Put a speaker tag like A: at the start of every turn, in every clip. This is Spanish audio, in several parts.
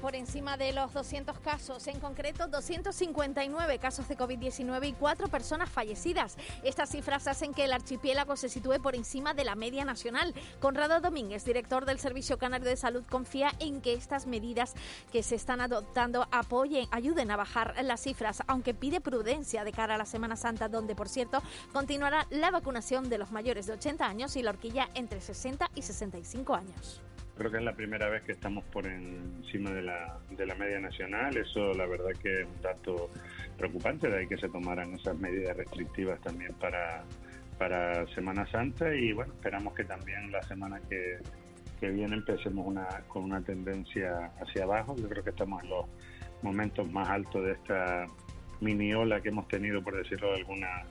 A: Por encima de los 200 casos, en concreto 259 casos de COVID-19 y 4 personas fallecidas. Estas cifras hacen que el archipiélago se sitúe por encima de la media nacional. Conrado Domínguez, director del Servicio Canario de Salud, confía en que estas medidas que se están adoptando apoyen, ayuden a bajar las cifras, aunque pide prudencia de cara a la Semana Santa, donde, por cierto, continuará la vacunación de los mayores de 80 años y la horquilla entre 60 y 65 años.
B: Creo que es la primera vez que estamos por encima de la, de la media nacional. Eso la verdad que es un dato preocupante, de ahí que se tomaran esas medidas restrictivas también para, para Semana Santa y bueno, esperamos que también la semana que, que viene empecemos una, con una tendencia hacia abajo. Yo creo que estamos en los momentos más altos de esta mini ola que hemos tenido, por decirlo de alguna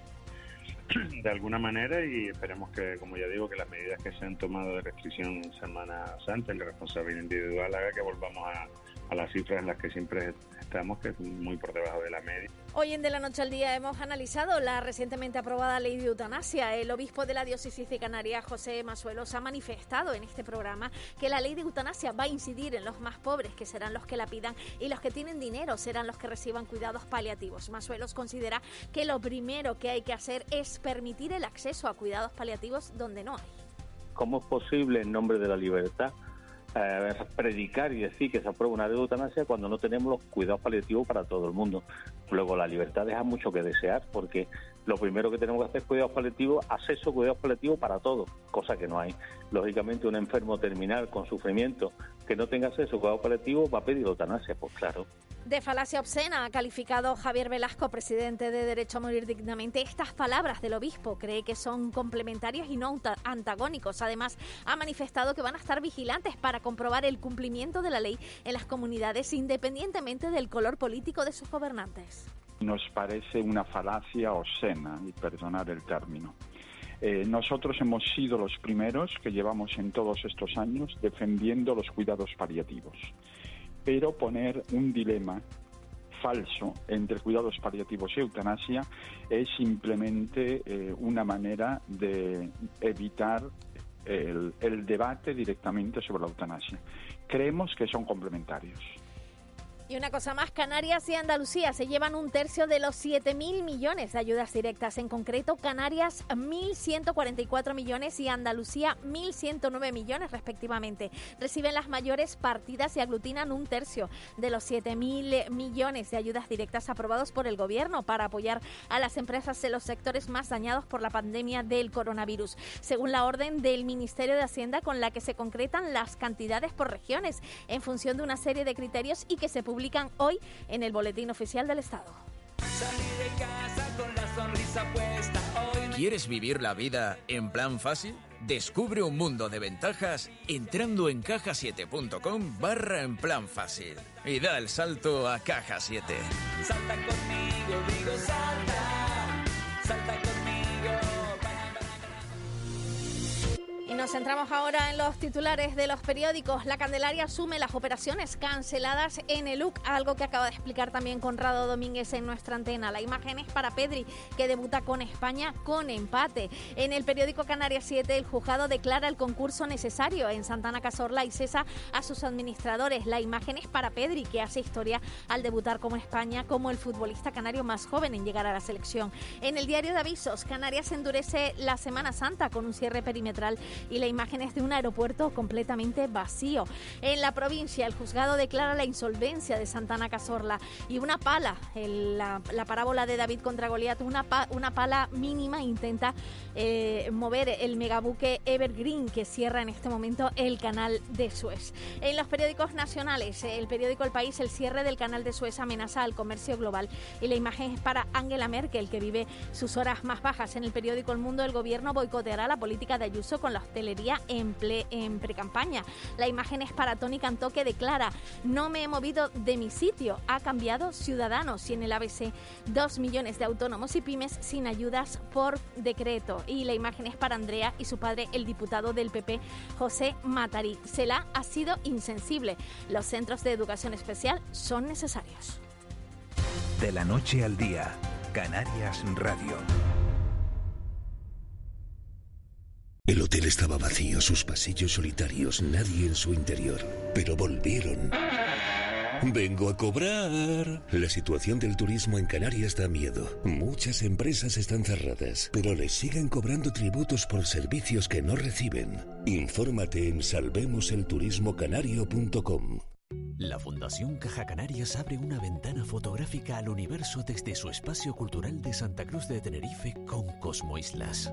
B: de alguna manera y esperemos que, como ya digo, que las medidas que se han tomado de restricción en Semana Santa y la responsabilidad individual haga que volvamos a, a las cifras en las que siempre estamos, que es muy por debajo de la media.
A: Hoy en De la Noche al Día hemos analizado la recientemente aprobada ley de eutanasia. El obispo de la diócesis de Canarias, José Masuelos, ha manifestado en este programa que la ley de eutanasia va a incidir en los más pobres, que serán los que la pidan, y los que tienen dinero serán los que reciban cuidados paliativos. Masuelos considera que lo primero que hay que hacer es permitir el acceso a cuidados paliativos donde no hay.
C: ¿Cómo es posible, en nombre de la libertad, eh, predicar y decir que se aprueba una ley de eutanasia cuando no tenemos los cuidados paliativos para todo el mundo. Luego, la libertad deja mucho que desear porque lo primero que tenemos que hacer es cuidados paliativos, acceso a cuidados paliativos para todos, cosa que no hay. Lógicamente, un enfermo terminal con sufrimiento que no tenga acceso a cuidados paliativos va a pedir eutanasia, pues claro.
A: De falacia obscena ha calificado Javier Velasco, presidente de Derecho a Morir Dignamente, estas palabras del obispo. Cree que son complementarios y no antagónicos. Además, ha manifestado que van a estar vigilantes para comprobar el cumplimiento de la ley en las comunidades independientemente del color político de sus gobernantes.
D: Nos parece una falacia obscena, y perdonar el término. Eh, nosotros hemos sido los primeros que llevamos en todos estos años defendiendo los cuidados paliativos pero poner un dilema falso entre cuidados paliativos y eutanasia es simplemente eh, una manera de evitar el, el debate directamente sobre la eutanasia. Creemos que son complementarios.
A: Y una cosa más, Canarias y Andalucía se llevan un tercio de los 7.000 millones de ayudas directas. En concreto, Canarias 1.144 millones y Andalucía 1.109 millones respectivamente. Reciben las mayores partidas y aglutinan un tercio de los 7.000 millones de ayudas directas aprobados por el Gobierno para apoyar a las empresas en los sectores más dañados por la pandemia del coronavirus. Según la orden del Ministerio de Hacienda con la que se concretan las cantidades por regiones en función de una serie de criterios y que se publican hoy en el Boletín Oficial del Estado.
E: ¿Quieres vivir la vida en plan fácil? Descubre un mundo de ventajas entrando en cajasiete.com barra en plan fácil y da el salto a Caja 7.
F: Salta conmigo, digo salta,
A: nos centramos ahora en los titulares de los periódicos. La Candelaria asume las operaciones canceladas en el UC, algo que acaba de explicar también Conrado Domínguez en nuestra antena. La imagen es para Pedri, que debuta con España con empate. En el periódico Canarias 7, el juzgado declara el concurso necesario en Santana Cazorla y cesa a sus administradores. La imagen es para Pedri, que hace historia al debutar como España como el futbolista canario más joven en llegar a la selección. En el diario de avisos, Canarias endurece la Semana Santa con un cierre perimetral y la imagen es de un aeropuerto completamente vacío. En la provincia, el juzgado declara la insolvencia de Santana Cazorla y una pala, el- la, la parábola de David contra Goliat, una, pa- una pala mínima intenta eh, mover el megabuque Evergreen que cierra en este momento el canal de Suez. En los periódicos nacionales, el periódico El País, el cierre del canal de Suez amenaza al comercio global y la imagen es para Angela Merkel que vive sus horas más bajas. En el periódico El Mundo, el gobierno boicoteará la política de Ayuso con la hostelería en, ple- en precampaña. La imagen es para Tony Cantó que declara, no me he movido de mi sitio, ha cambiado Ciudadanos y en el ABC dos millones de autónomos y pymes sin ayudas por decreto. Y la imagen es para Andrea y su padre, el diputado del PP, José Matarí. Cela ha sido insensible. Los centros de educación especial son necesarios.
G: De la noche al día, Canarias Radio.
H: El hotel estaba vacío, sus pasillos solitarios, nadie en su interior. Pero volvieron. Vengo a cobrar. La situación del turismo en Canarias da miedo. Muchas empresas están cerradas, pero les siguen cobrando tributos por servicios que no reciben. Infórmate en salvemoselturismocanario.com.
I: La Fundación Caja Canarias abre una ventana fotográfica al universo desde su espacio cultural de Santa Cruz de Tenerife con Cosmo Islas.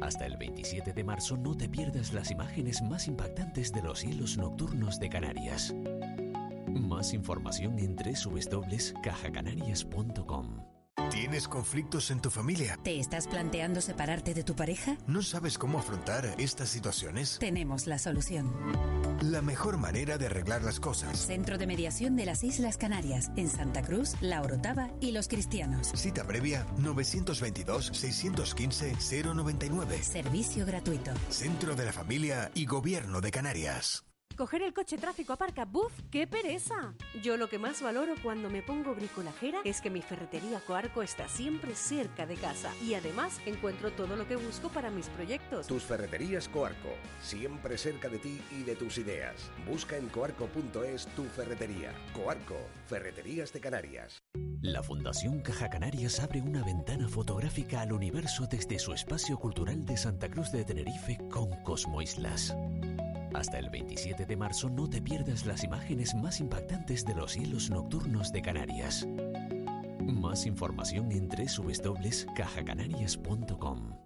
I: Hasta el 27 de marzo no te pierdas las imágenes más impactantes de los cielos nocturnos de Canarias. Más información en www.cajacanarias.com.
J: ¿Tienes conflictos en tu familia?
K: ¿Te estás planteando separarte de tu pareja?
J: ¿No sabes cómo afrontar estas situaciones?
K: Tenemos la solución.
J: La mejor manera de arreglar las cosas.
K: Centro de Mediación de las Islas Canarias, en Santa Cruz, La Orotava y Los Cristianos.
J: Cita previa 922-615-099.
K: Servicio gratuito.
J: Centro de la Familia y Gobierno de Canarias.
L: Coger el coche tráfico aparca, ¡buf! ¡Qué pereza! Yo lo que más valoro cuando me pongo bricolajera es que mi ferretería Coarco está siempre cerca de casa y además encuentro todo lo que busco para mis proyectos.
M: Tus ferreterías Coarco, siempre cerca de ti y de tus ideas. Busca en coarco.es tu ferretería. Coarco, Ferreterías de Canarias.
I: La Fundación Caja Canarias abre una ventana fotográfica al universo desde su espacio cultural de Santa Cruz de Tenerife con Cosmo Islas. Hasta el 27 de marzo no te pierdas las imágenes más impactantes de los cielos nocturnos de Canarias. Más información en www.cajacanarias.com.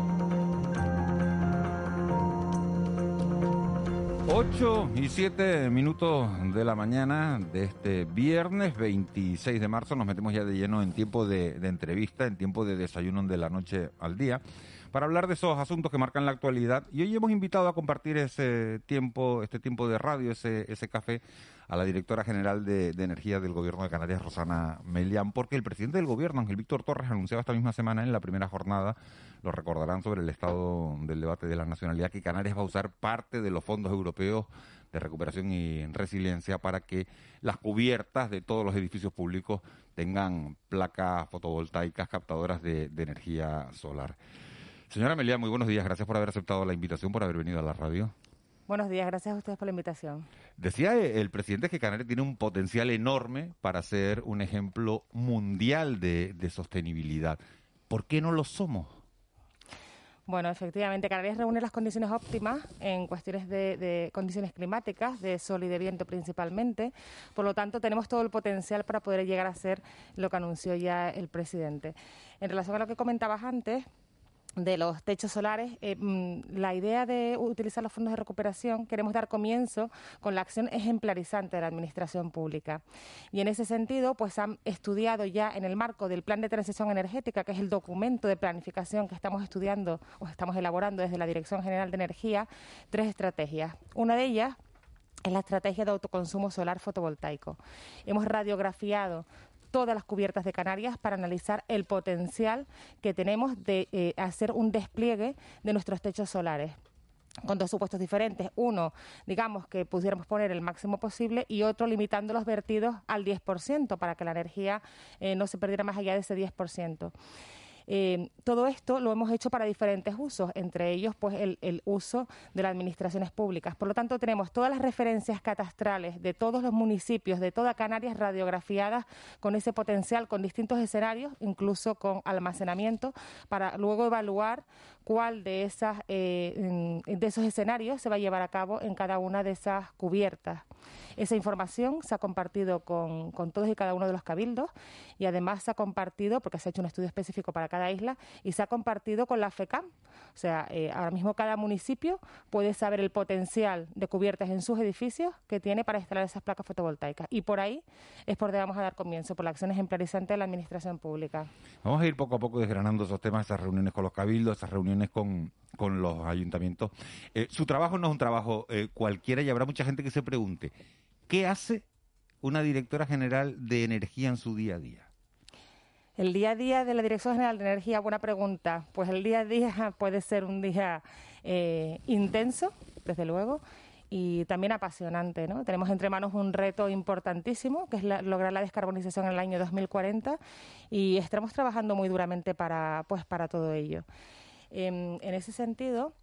N: 8 y 7 minutos de la mañana de este viernes 26 de marzo nos metemos ya de lleno en tiempo de, entrevista, en tiempo de desayuno de la noche al día, para hablar de esos asuntos que marcan la actualidad. Y hoy hemos invitado a compartir ese tiempo, este tiempo de radio, ese, ese café, a la directora general de, de Energía del Gobierno de Canarias, Rosana Melián, porque el presidente del Gobierno, Ángel Víctor Torres, anunciaba esta misma semana en la primera jornada, lo recordarán sobre el estado del debate de la nacionalidad, que Canarias va a usar parte de los fondos europeos de recuperación y resiliencia para que las cubiertas de todos los edificios públicos tengan placas fotovoltaicas captadoras de, de energía solar. Señora Melián, muy buenos días. Gracias por haber aceptado la invitación, por haber venido a la radio.
O: Buenos días, gracias a ustedes por la invitación.
N: Decía el presidente que Canarias tiene un potencial enorme para ser un ejemplo mundial de, de sostenibilidad. ¿Por qué no lo somos?
O: Bueno, efectivamente, Canarias reúne las condiciones óptimas en cuestiones de, de, condiciones climáticas, de sol y de viento principalmente. Por lo tanto, tenemos todo el potencial para poder llegar a ser lo que anunció ya el presidente. En relación a lo que comentabas antes, de los techos solares, eh, la idea de utilizar los fondos de recuperación, queremos dar comienzo con la acción ejemplarizante de la Administración Pública. Y en ese sentido, pues han estudiado ya en el marco del Plan de Transición Energética, que es el documento de planificación que estamos estudiando o estamos elaborando desde la Dirección General de Energía, tres estrategias. Una de ellas es la estrategia de autoconsumo solar fotovoltaico. Hemos radiografiado todas las cubiertas de Canarias para analizar el potencial que tenemos de eh, hacer un despliegue de nuestros techos solares. con dos supuestos diferentes. Uno, digamos que pudiéramos poner el máximo posible y otro limitando los vertidos al 10% para que la energía eh, no se perdiera más allá de ese 10%. Eh, todo esto lo hemos hecho para diferentes usos, entre ellos pues el, el, uso de las administraciones públicas. Por lo tanto, tenemos todas las referencias catastrales de todos los municipios de toda Canarias radiografiadas con ese potencial, con distintos escenarios, incluso con almacenamiento, para luego evaluar cuál de, esas, eh, de esos escenarios se va a llevar a cabo en cada una de esas cubiertas. Esa información se ha compartido con, con, todos y cada uno de los cabildos y además se ha compartido, porque se ha hecho un estudio específico para cada isla, y se ha compartido con la FECAM. O sea, eh, ahora mismo cada municipio puede saber el potencial de cubiertas en sus edificios que tiene para instalar esas placas fotovoltaicas. Y por ahí es por donde vamos a dar comienzo, por la acción ejemplarizante de la Administración Pública.
N: Vamos a ir poco a poco desgranando esos temas, esas reuniones con los cabildos, esas reuniones con, los ayuntamientos. Eh, su trabajo no es un trabajo eh, cualquiera y habrá mucha gente que se pregunte, ¿qué hace una directora general de energía en su día a día?
O: El día a día de la Dirección General de Energía, buena pregunta. Pues el día a día puede ser un día eh, intenso, desde luego, y también apasionante. ¿no? Tenemos entre manos un reto importantísimo, que es la, lograr la descarbonización en el año 2040, y estamos trabajando muy duramente para, pues, para todo ello. Eh, en ese sentido,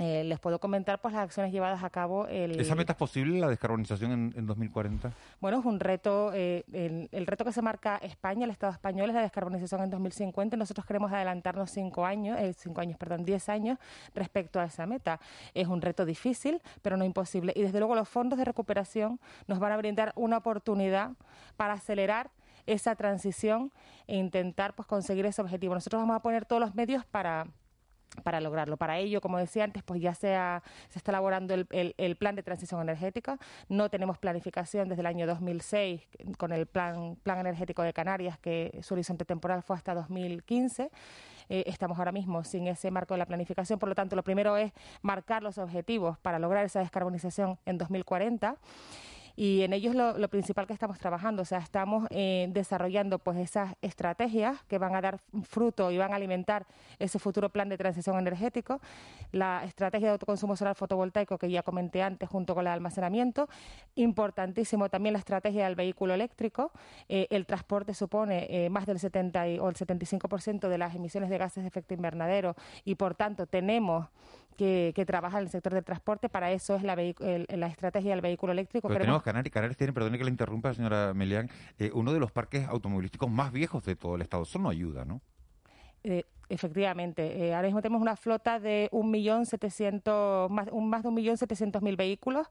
O: eh, les puedo comentar pues las acciones llevadas a cabo. El...
N: ¿Esa meta es posible, la descarbonización en, en 2040?
O: Bueno, es un reto, eh, el, el, reto que se marca España, el Estado español, es la descarbonización en 2050. Nosotros queremos adelantarnos cinco años, eh, cinco años, perdón, diez años respecto a esa meta. Es un reto difícil, pero no imposible. Y desde luego los fondos de recuperación nos van a brindar una oportunidad para acelerar esa transición e intentar pues conseguir ese objetivo. Nosotros vamos a poner todos los medios para para lograrlo. Para ello, como decía antes, pues ya se, está elaborando el, el, el, plan de transición energética. No tenemos planificación desde el año 2006 con el plan, plan energético de Canarias, que su horizonte temporal fue hasta 2015. Eh, estamos ahora mismo sin ese marco de la planificación. Por lo tanto, lo primero es marcar los objetivos para lograr esa descarbonización en 2040 y en ello es lo, lo, principal que estamos trabajando. O sea, estamos eh, desarrollando pues esas estrategias que van a dar fruto y van a alimentar ese futuro plan de transición energético. La estrategia de autoconsumo solar fotovoltaico que ya comenté antes junto con el almacenamiento. Importantísimo también la estrategia del vehículo eléctrico. Eh, el transporte supone eh, más del 70 y, o el 75% de las emisiones de gases de efecto invernadero y por tanto tenemos que, que trabajar en el sector del transporte. Para eso es la, el, la estrategia del vehículo eléctrico.
N: Pero tenemos Canarias, Canarias tiene, perdone que le interrumpa, señora Melián, eh, uno de los parques automovilísticos más viejos de todo el Estado. Eso no ayuda, ¿no?
O: Eh, efectivamente, eh, ahora mismo tenemos una flota de un millón setecientos, más, un, más de un millón setecientos mil vehículos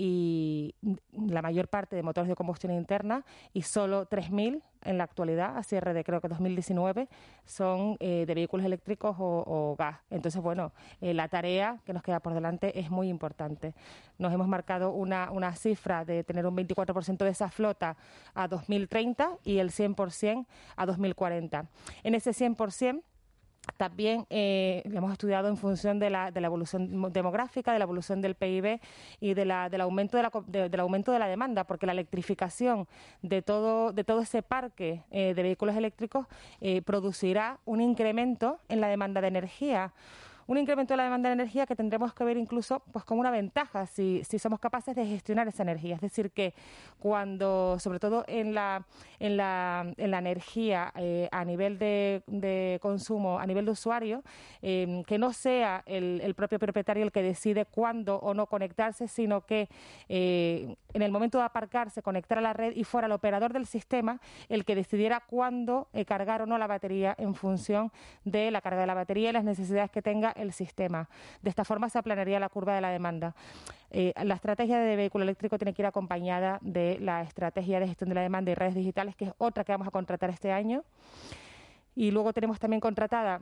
O: y la mayor parte de motores de combustión interna y solo 3.000 en la actualidad, a cierre de creo que 2019, son eh, de vehículos eléctricos o, gas. Entonces, bueno, eh, la tarea que nos queda por delante es muy importante. Nos hemos marcado una, una cifra de tener un 24% de esa flota a 2030 y el 100% a 2040. En ese 100%, también eh, hemos estudiado en función de la, de la, evolución demográfica, de la evolución del PIB y de la, del, aumento de la, de, del aumento de la demanda, porque la electrificación de todo, de todo ese parque eh, de vehículos eléctricos eh, producirá un incremento en la demanda de energía un incremento de la demanda de energía que tendremos que ver incluso pues como una ventaja si, si somos capaces de gestionar esa energía. Es decir, que cuando, sobre todo en la, en la, en la energía eh, a nivel de, de, consumo, a nivel de usuario, eh, que no sea el, el, propio propietario el que decide cuándo o no conectarse, sino que eh, en el momento de aparcarse, conectar a la red y fuera el operador del sistema el que decidiera cuándo eh, cargar o no la batería en función de la carga de la batería y las necesidades que tenga el sistema. De esta forma se aplanaría la curva de la demanda. Eh, la estrategia de vehículo eléctrico tiene que ir acompañada de la estrategia de gestión de la demanda y redes digitales, que es otra que vamos a contratar este año. Y luego tenemos también contratada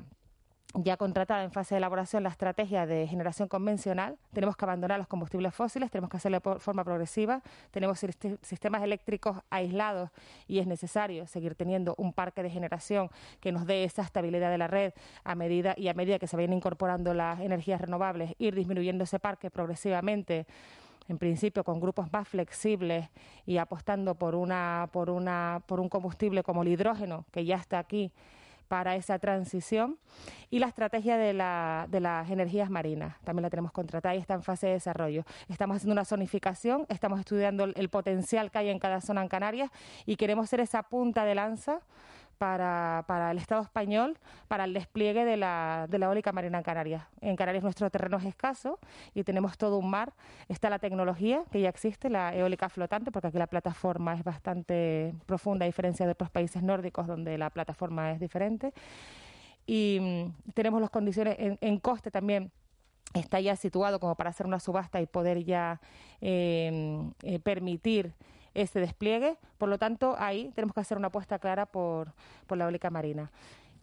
O: ya contratada en fase de elaboración la estrategia de generación convencional, tenemos que abandonar los combustibles fósiles, tenemos que hacerlo de forma progresiva, tenemos sistemas eléctricos aislados y es necesario seguir teniendo un parque de generación que nos dé esa estabilidad de la red a medida y a medida que se vayan incorporando las energías renovables, ir disminuyendo ese parque progresivamente en principio con grupos más flexibles y apostando por una por una por un combustible como el hidrógeno que ya está aquí para esa transición. Y la estrategia de, la, de las energías marinas, también la tenemos contratada y está en fase de desarrollo. Estamos haciendo una zonificación, estamos estudiando el, el potencial que hay en cada zona en Canarias y queremos ser esa punta de lanza para, para, el Estado español para el despliegue de la, de la eólica marina en Canarias. En Canarias nuestro terreno es escaso y tenemos todo un mar. Está la tecnología que ya existe, la eólica flotante, porque aquí la plataforma es bastante profunda, a diferencia de otros países nórdicos donde la plataforma es diferente. Y mm, tenemos las condiciones en, coste también está ya situado como para hacer una subasta y poder ya eh, eh, permitir este despliegue. Por lo tanto, ahí tenemos que hacer una apuesta clara por, por la eólica marina.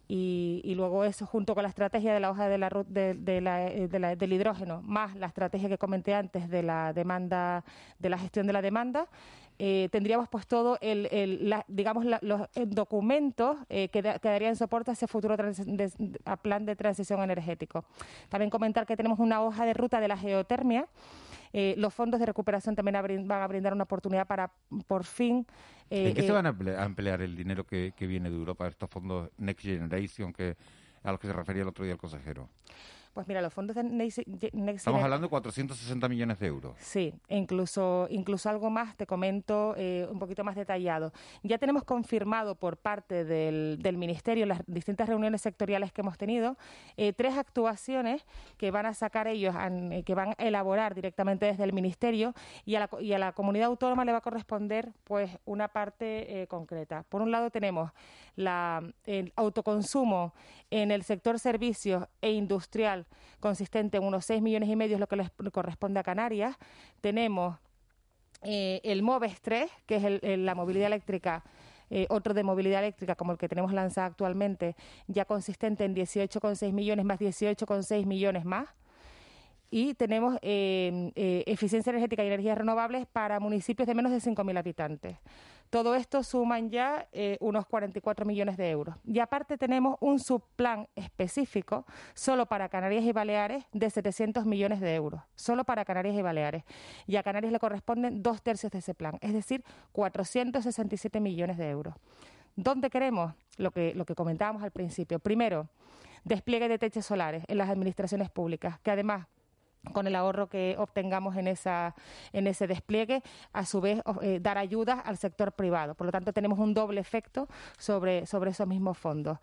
O: Y, y, luego eso junto con la estrategia de la hoja de la, de, de la, de la, del hidrógeno, más la estrategia que comenté antes de la demanda, de la gestión de la demanda, eh, tendríamos pues todo el, el la, digamos la, los documentos eh, que, da, que, darían soporte a ese futuro de, a plan de transición energético. También comentar que tenemos una hoja de ruta de la geotermia. Eh, los fondos de recuperación también van a brindar una oportunidad para, por fin...
N: Eh, ¿En qué se van a emplear el dinero que, que viene de Europa, estos fondos Next Generation que, a los que se refería el otro día el consejero?
O: Pues mira, los fondos de Next, Next
N: Estamos hablando de 460 millones de euros.
O: Sí, incluso, incluso algo más, te comento eh, un poquito más detallado. Ya tenemos confirmado por parte del, del Ministerio, las distintas reuniones sectoriales que hemos tenido, eh, tres actuaciones que van a sacar ellos, eh, que van a elaborar directamente desde el Ministerio y a la, y a la comunidad autónoma le va a corresponder pues una parte eh, concreta. Por un lado tenemos la, el autoconsumo en el sector servicios e industrial consistente en unos 6 millones y medio, es lo que les corresponde a Canarias. Tenemos eh, el MOVES 3, que es el, la movilidad eléctrica. Eh, otro de movilidad eléctrica como el que tenemos lanzado actualmente, ya consistente en 18,6 millones más 18,6 millones más y tenemos eh, eficiencia energética y energías renovables para municipios de menos de 5.000 habitantes. Todo esto suman ya eh, unos 44 millones de euros. Y aparte tenemos un subplan específico solo para Canarias y Baleares de 700 millones de euros, solo para Canarias y Baleares. Y a Canarias le corresponden dos tercios de ese plan, es decir, 467 millones de euros. ¿Dónde queremos? Lo que, lo que comentábamos al principio. Primero, despliegue de techos solares en las administraciones públicas, que además con el ahorro que obtengamos en, esa, en ese despliegue, a su vez eh, dar ayudas al sector privado. Por lo tanto, tenemos un doble efecto sobre, sobre esos mismos fondos.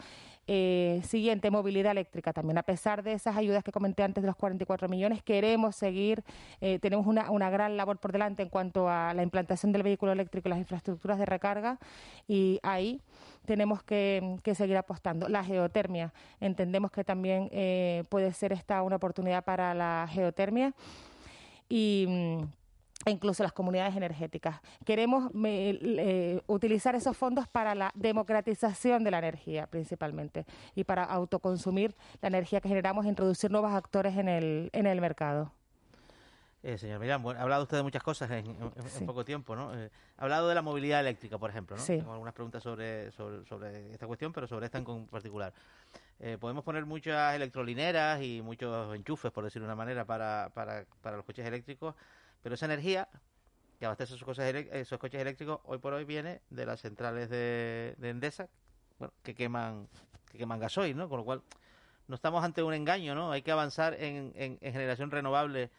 O: Eh, siguiente, movilidad eléctrica también. A pesar de esas ayudas que comenté antes de los 44 millones, queremos seguir, eh, tenemos una, una gran labor por delante en cuanto a la implantación del vehículo eléctrico y las infraestructuras de recarga y ahí tenemos que, que seguir apostando. La geotermia, entendemos que también eh, puede ser esta una oportunidad para la geotermia y e incluso las comunidades energéticas. Queremos eh, utilizar esos fondos para la democratización de la energía, principalmente, y para autoconsumir la energía que generamos e introducir nuevos actores en el, en el mercado.
P: Eh, señor bueno, ha hablado usted de muchas cosas en, en, en sí. poco tiempo, ¿no? Eh, ha hablado de la movilidad eléctrica, por ejemplo, ¿no?
O: Sí.
P: Tengo algunas preguntas sobre, sobre, sobre, esta cuestión, pero sobre esta en particular. Eh, podemos poner muchas electrolineras y muchos enchufes, por decirlo de una manera, para, para, para los coches eléctricos, pero esa energía que abastece coches, esos coches eléctricos hoy por hoy viene de las centrales de, de Endesa, bueno, que queman que queman gasoil, ¿no? Con lo cual no estamos ante un engaño, ¿no? Hay que avanzar en, en, en generación renovable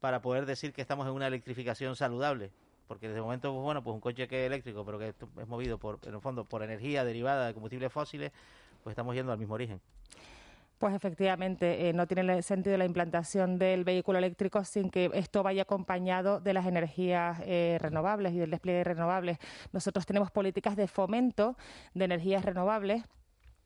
P: para poder decir que estamos en una electrificación saludable. Porque desde el momento, pues, bueno, pues un coche que es eléctrico, pero que es movido por, en el fondo, por energía derivada de combustibles fósiles, pues estamos yendo al mismo origen.
O: Pues efectivamente, eh, no tiene sentido la implantación del vehículo eléctrico sin que esto vaya acompañado de las energías eh, renovables y del despliegue de renovables. Nosotros tenemos políticas de fomento de energías renovables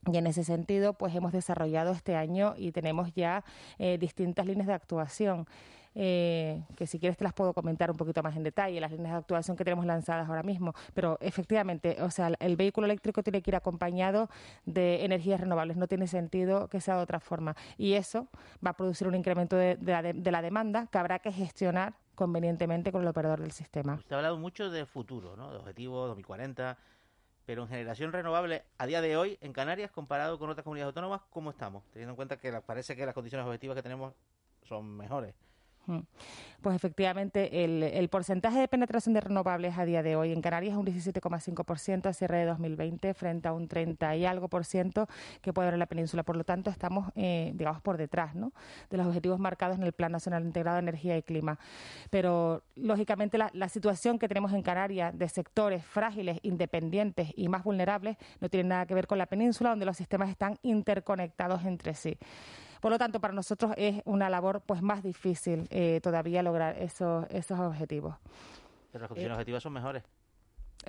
O: y en ese sentido, pues hemos desarrollado este año y tenemos ya eh, distintas líneas de actuación. Eh, que si quieres te las puedo comentar un poquito más en detalle, las líneas de actuación que tenemos lanzadas ahora mismo. Pero efectivamente, o sea, el vehículo eléctrico tiene que ir acompañado de energías renovables, no tiene sentido que sea de otra forma. Y eso va a producir un incremento de, la, de la demanda que habrá que gestionar convenientemente con el operador del sistema.
P: Usted ha hablado mucho de futuro, ¿no? de objetivos 2040, pero en generación renovable a día de hoy en Canarias comparado con otras comunidades autónomas, ¿cómo estamos? Teniendo en cuenta que parece que las condiciones objetivas que tenemos son mejores.
O: Pues efectivamente, el, el porcentaje de penetración de renovables a día de hoy en Canarias es un 17,5% a cierre de 2020 frente a un 30 y algo por ciento que puede haber en la península. Por lo tanto, estamos, eh, digamos, por detrás ¿no? de los objetivos marcados en el Plan Nacional Integrado de Energía y Clima. Pero, lógicamente, la, la situación que tenemos en Canarias de sectores frágiles, independientes y más vulnerables no tiene nada que ver con la península, donde los sistemas están interconectados entre sí. Por lo tanto, para nosotros es una labor pues más difícil eh, todavía lograr esos, esos objetivos.
P: Pero las condiciones
O: Eh,
P: objetivas son mejores.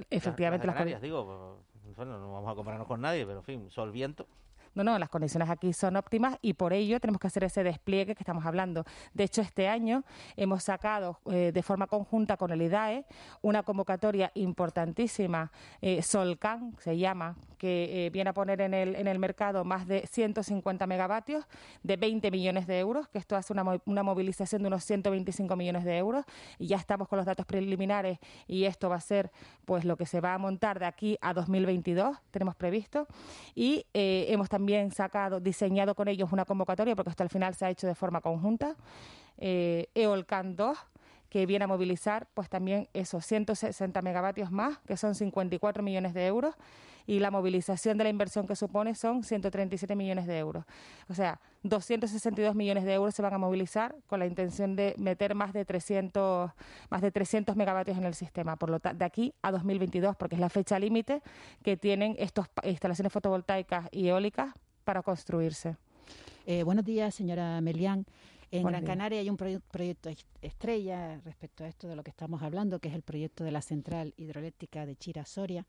O: Efectivamente,
P: las,
O: las
P: Canarias, digo, pues, bueno, no vamos a compararnos con nadie, pero en fin, sol, viento.
O: No, no, las condiciones aquí son óptimas y por ello tenemos que hacer ese despliegue que estamos hablando. De hecho, este año hemos sacado eh, de forma conjunta con el IDAE una convocatoria importantísima, eh, Solcan se llama, que eh, viene a poner en el, en el mercado más de 150 megavatios de 20 millones de euros, que esto hace una, una movilización de unos 125 millones de euros y ya estamos con los datos preliminares y esto va a ser pues lo que se va a montar de aquí a 2022, tenemos previsto y eh, hemos también sacado, diseñado con ellos una convocatoria, porque esto al final se ha hecho de forma conjunta, eh, Eolcan 2, que viene a movilizar pues también esos 160 megavatios más, que son 54 millones de euros, y la movilización de la inversión que supone son 137 millones de euros. O sea, 262 millones de euros se van a movilizar con la intención de meter más de 300, más de 300 megavatios en el sistema, por lo de aquí a 2022, porque es la fecha límite que tienen estas instalaciones fotovoltaicas y eólicas para construirse.
Q: Eh, buenos días, señora Melián. En Gran. Canaria hay un proye- proyecto est- estrella respecto a esto de lo que estamos hablando, que es el proyecto de la central hidroeléctrica de Chira Soria.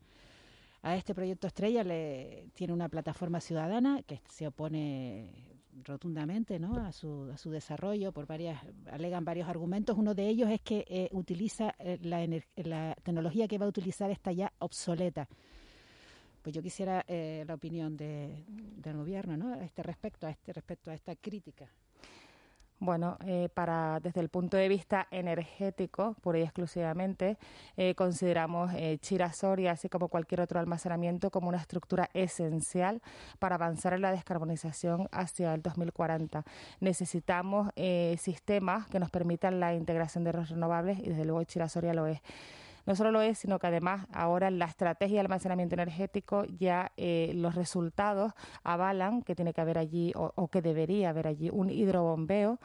Q: A este proyecto estrella le tiene una plataforma ciudadana que se opone rotundamente ¿no? a, su, a su desarrollo por varias alegan varios argumentos uno de ellos es que eh, utiliza eh, la, la tecnología que va a utilizar está ya obsoleta pues yo quisiera eh, la opinión de- del gobierno ¿no? a este respecto a este respecto a esta crítica
O: Bueno, eh, para desde el punto de vista energético, pura y exclusivamente, eh, consideramos eh, Chira Soria, así como cualquier otro almacenamiento, como una estructura esencial para avanzar en la descarbonización hacia el 2040. Necesitamos eh, sistemas que nos permitan la integración de los renovables y desde luego Chira Soria lo es. No solo lo es, sino que además ahora la estrategia de almacenamiento energético ya eh, los resultados avalan que tiene que haber allí o, que debería haber allí un hidrobombeo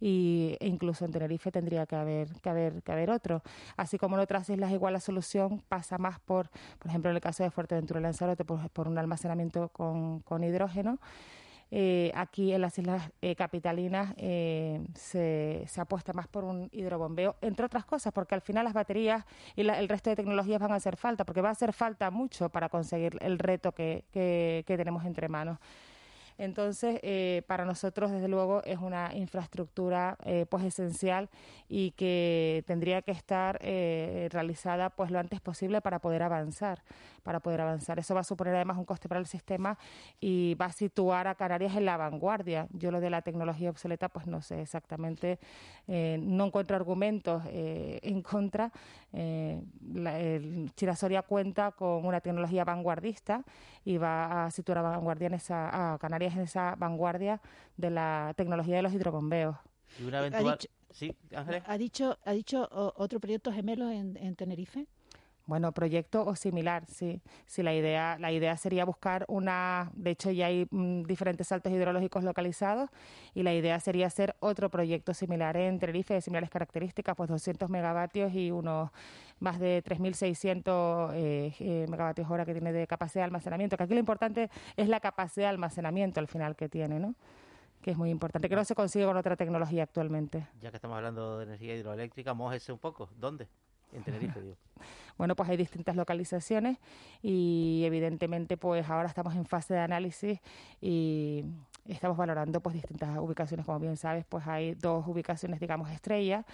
O: y, e incluso en Tenerife tendría que haber, que haber, que haber otro. Así como en otras islas igual la solución pasa más por, por ejemplo en el caso de Fuerteventura Lanzarote, por, por un almacenamiento con, con hidrógeno. Eh, aquí en las islas eh, capitalinas eh, se, se apuesta más por un hidrobombeo, entre otras cosas, porque al final las baterías y la- el resto de tecnologías van a hacer falta, porque va a hacer falta mucho para conseguir el reto que, que- que tenemos entre manos. Entonces, eh, para nosotros, desde luego, es una infraestructura eh, pues esencial y que tendría que estar eh, realizada pues lo antes posible para poder avanzar, para poder avanzar. Eso va a suponer además un coste para el sistema y va a situar a Canarias en la vanguardia. Yo lo de la tecnología obsoleta, pues no sé exactamente, no encuentro argumentos en contra. El Chirasoria cuenta con una tecnología vanguardista y va a situar a, vanguardia en esa, a Canarias en esa vanguardia de la tecnología de los hidrobombeos.
P: Y una
Q: Ha
P: eventual...
Q: dicho-
P: Sí, Ángeles.
Q: ha dicho ha dicho otro proyecto gemelo en, en Tenerife
O: Bueno, proyecto o similar, sí. Sí, la idea, la idea sería buscar una, de hecho ya hay mm, diferentes saltos hidrológicos localizados y la idea sería hacer otro proyecto similar en Tenerife de similares características, pues 200 megavatios y unos más de 3.600 eh, eh, megavatios hora que tiene de capacidad de almacenamiento, que aquí lo importante es la capacidad de almacenamiento al final que tiene, ¿no? Que es muy importante, que no se consigue con otra tecnología actualmente.
P: Ya que estamos hablando de energía hidroeléctrica, mójese un poco. ¿Dónde?
O: Bueno, pues hay distintas localizaciones y evidentemente pues ahora estamos en fase de análisis y estamos valorando pues distintas ubicaciones, como bien sabes, pues hay dos ubicaciones digamos estrellas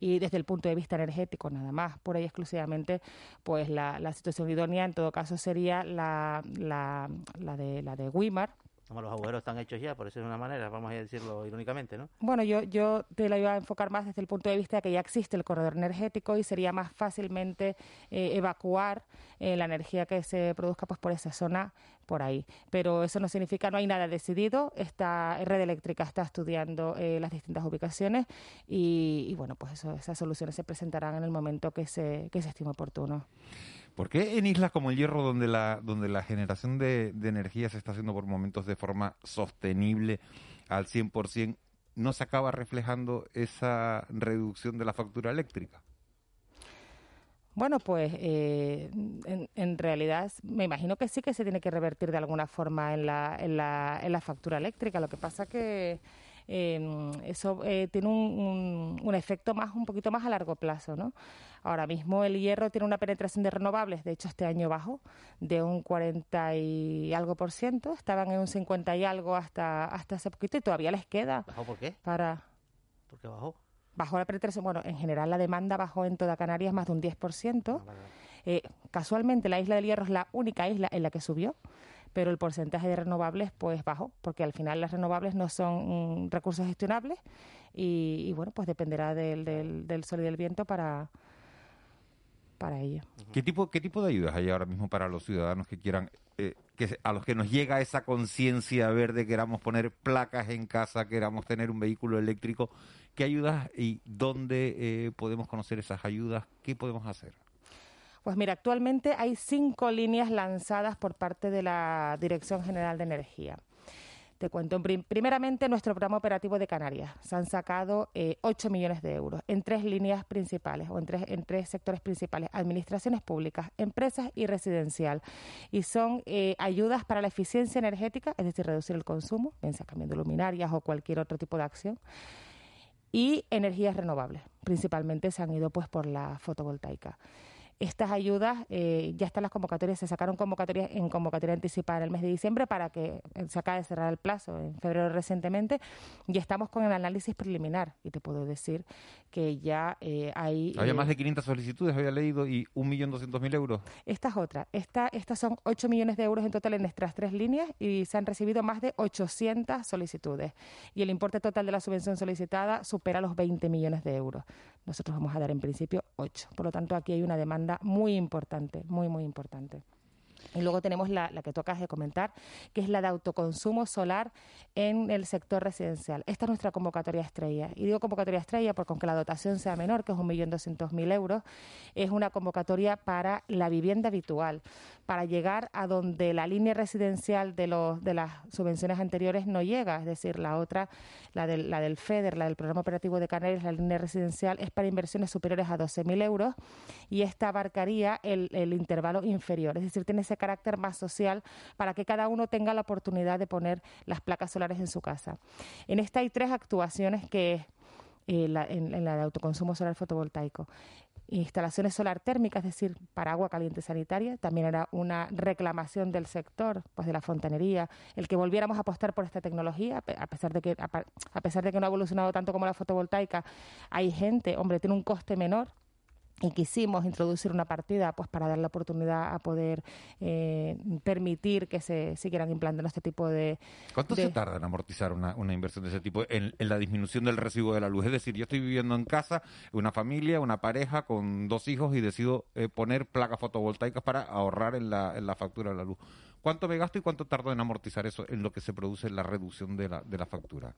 O: y desde el punto de vista energético nada más, por ahí exclusivamente pues la, la situación idónea en todo caso sería la, la, la de la de Wimar
P: Como los agujeros están hechos ya, por eso es una manera, vamos a decirlo irónicamente, ¿no?
O: Bueno, yo, yo te la iba a enfocar más desde el punto de vista de que ya existe el corredor energético y sería más fácilmente eh, evacuar eh, la energía que se produzca pues por esa zona por ahí. Pero eso no significa, no hay nada decidido. Esta Red Eléctrica está estudiando eh, las distintas ubicaciones y, y bueno, pues eso, esas soluciones se presentarán en el momento que se, que se estime oportuno.
N: ¿Por qué en islas como el Hierro, donde la, donde la generación de, de energía se está haciendo por momentos de forma sostenible al 100%, no se acaba reflejando esa reducción de la factura eléctrica?
O: Bueno, pues eh, en, realidad me imagino que sí que se tiene que revertir de alguna forma en la, en la, en la factura eléctrica. Lo que pasa que eh, eso eh, tiene un, un- un efecto más un poquito más a largo plazo, ¿no? Ahora mismo el hierro tiene una penetración de renovables, de hecho este año bajó de un 40 y algo por ciento, estaban en un 50 y algo hasta hasta hace poquito y todavía les queda
P: ¿Bajó por qué?
O: para
P: ¿Por qué bajó?
O: bajó la penetración, bueno, en general la demanda bajó en toda Canarias más de un 10%. Eh, casualmente la isla del Hierro es la única isla en la que subió, pero el porcentaje de renovables pues bajó, porque al final las renovables no son mm, recursos gestionables y, y, bueno, pues dependerá del, del, del sol y del viento para, para ello.
N: ¿Qué tipo, ¿Qué tipo de ayudas hay ahora mismo para los ciudadanos que quieran, eh, que a los que nos llega esa conciencia verde, queramos poner placas en casa, queramos tener un vehículo eléctrico? ¿Qué ayudas y dónde eh, podemos conocer esas ayudas? ¿Qué podemos hacer?
O: Pues mira, actualmente hay cinco líneas lanzadas por parte de la Dirección General de Energía. Te cuento, en prim- primeramente nuestro programa operativo de Canarias. Se han sacado eh, 8 millones de euros en tres líneas principales o en tres, en tres sectores principales, administraciones públicas, empresas y residencial. Y son eh, ayudas para la eficiencia energética, es decir, reducir el consumo, bien sea cambiando luminarias o cualquier otro tipo de acción, y energías renovables. Principalmente se han ido pues por la fotovoltaica. Estas ayudas, eh, ya están las convocatorias, se sacaron convocatorias en convocatoria anticipada en el mes de diciembre para que eh, se acabe de cerrar el plazo en febrero recientemente y estamos con el análisis preliminar y te puedo decir que ya eh, hay...
N: Había
O: eh,
N: más de 500 solicitudes, había leído, y 1.200.000 euros.
O: esta es otra. Esta, estas son 8 millones de euros en total en nuestras tres líneas y se han recibido más de 800 solicitudes. Y el importe total de la subvención solicitada supera los 20 millones de euros. Nosotros vamos a dar en principio 8. Por lo tanto, aquí hay una demanda muy importante, muy, muy importante. Y luego tenemos la, la que tú acabas de comentar, que es la de autoconsumo solar en el sector residencial. Esta es nuestra convocatoria estrella. Y digo convocatoria estrella porque aunque la dotación sea menor, que es 1.200.000 euros, es una convocatoria para la vivienda habitual, para llegar a donde la línea residencial de, los, de las subvenciones anteriores no llega. Es decir, la otra, la del, FEDER, la del Programa Operativo de Canarias, la línea residencial, es para inversiones superiores a 12.000 euros y esta abarcaría el, intervalo inferior. Es decir, tiene ese carácter más social para que cada uno tenga la oportunidad de poner las placas solares en su casa. En esta hay tres actuaciones que eh, en, en la de autoconsumo solar fotovoltaico. Instalaciones solar térmicas, es decir, para agua caliente sanitaria, también era una reclamación del sector, pues de la fontanería, el que volviéramos a apostar por esta tecnología, a pe- a pesar de que a a pesar de que no ha evolucionado tanto como la fotovoltaica, hay gente, hombre, tiene un coste menor, y quisimos introducir una partida pues para dar la oportunidad a poder eh, permitir que se siguieran implantando este tipo de
N: ¿Cuánto
O: de-
N: se tarda en amortizar una, una inversión de ese tipo en, en la disminución del recibo de la luz? Es decir, yo estoy viviendo en casa, una familia, una pareja con dos hijos y decido eh, poner placas fotovoltaicas para ahorrar en la, en la factura de la luz. ¿Cuánto me gasto y cuánto tardo en amortizar eso en lo que se produce la reducción de la, de la factura?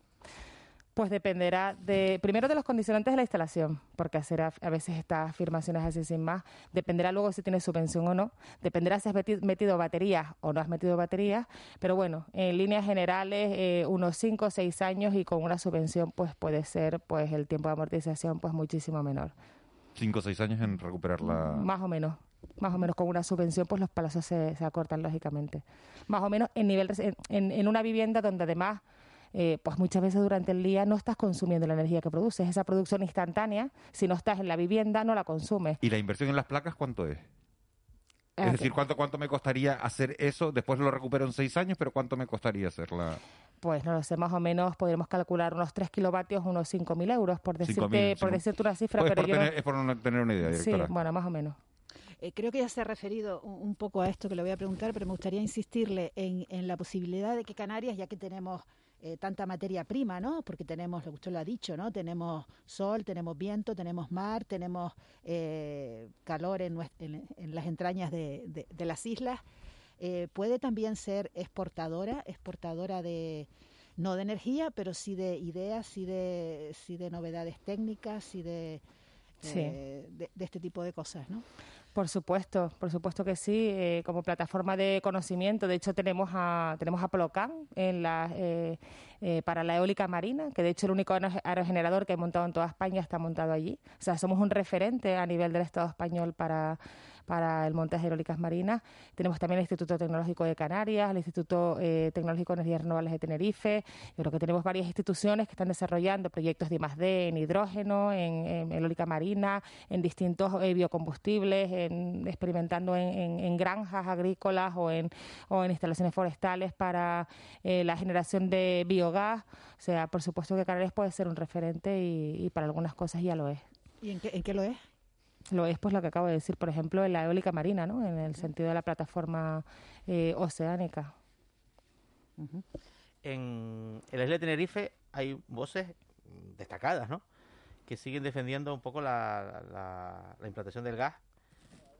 O: Pues dependerá de primero de los condicionantes de la instalación, porque hacer a, a veces estas afirmaciones así sin más, dependerá luego si tienes subvención o no, dependerá si has meti- metido baterías o no has metido baterías, pero bueno, en líneas generales eh, unos 5 o 6 años y con una subvención pues puede ser pues el tiempo de amortización pues muchísimo menor,
N: Cinco o seis años en recuperar la...
O: más o menos. Más o menos con una subvención, pues los plazos se, se acortan lógicamente. Más o menos en nivel en, en una vivienda donde además eh, pues muchas veces durante el día no estás consumiendo la energía que produces. Esa producción instantánea, si no estás en la vivienda, no la consumes.
N: ¿Y la inversión en las placas cuánto es?
O: Ah,
N: Es decir, ¿cuánto, ¿cuánto me costaría hacer eso? Después lo recupero en seis años, pero ¿cuánto me costaría hacerla?
O: Pues no lo sé, más o menos podríamos calcular unos 3 kilovatios, unos 5.000 euros, por decirte,
N: 5.000,
O: por decirte una cifra,
N: Pues
O: pero
N: por
O: yo no-
N: tener- es por no tener una idea,
O: Sí,
N: directora.
O: bueno, más o menos.
Q: Eh, creo que ya se ha referido un, un poco a esto que le voy a preguntar, pero me gustaría insistirle en, en la posibilidad de que Canarias, ya que tenemos eh, tanta materia prima, ¿no? Porque tenemos, lo que usted lo ha dicho, ¿no? Tenemos sol, tenemos viento, tenemos mar, tenemos eh, calor en, en- en las entrañas de, de- de las islas. Eh, puede también ser exportadora, exportadora de no de energía, pero sí de ideas, sí de, sí de novedades técnicas, sí de,
O: Sí.
Q: eh, de, de este tipo de cosas, ¿no?
O: Por supuesto, por supuesto que sí, eh, como plataforma de conocimiento. De hecho, tenemos a, tenemos a Plocan en la, eh, eh, para la eólica marina, que de hecho el único aero- aerogenerador que hay montado en toda España está montado allí. O sea, somos un referente a nivel del Estado español para, para el montaje de eólicas marinas. Tenemos también el Instituto Tecnológico de Canarias, el Instituto eh, Tecnológico de Energías Renovables de Tenerife. Yo creo que tenemos varias instituciones que están desarrollando proyectos de I+D en hidrógeno, en, en eólica marina, en distintos eh, biocombustibles, en, experimentando en, en- en granjas agrícolas o en, o en instalaciones forestales para eh, la generación de biogás. O sea, por supuesto que Canarias puede ser un referente y, y para algunas cosas ya lo es.
Q: ¿Y en qué, en qué lo es?
O: Lo es, pues lo que acabo de decir, por ejemplo, en la eólica marina, ¿no? En el sentido de la plataforma eh, oceánica.
P: En, en la isla de Tenerife hay voces destacadas, ¿no? Que siguen defendiendo un poco la, la- la implantación del gas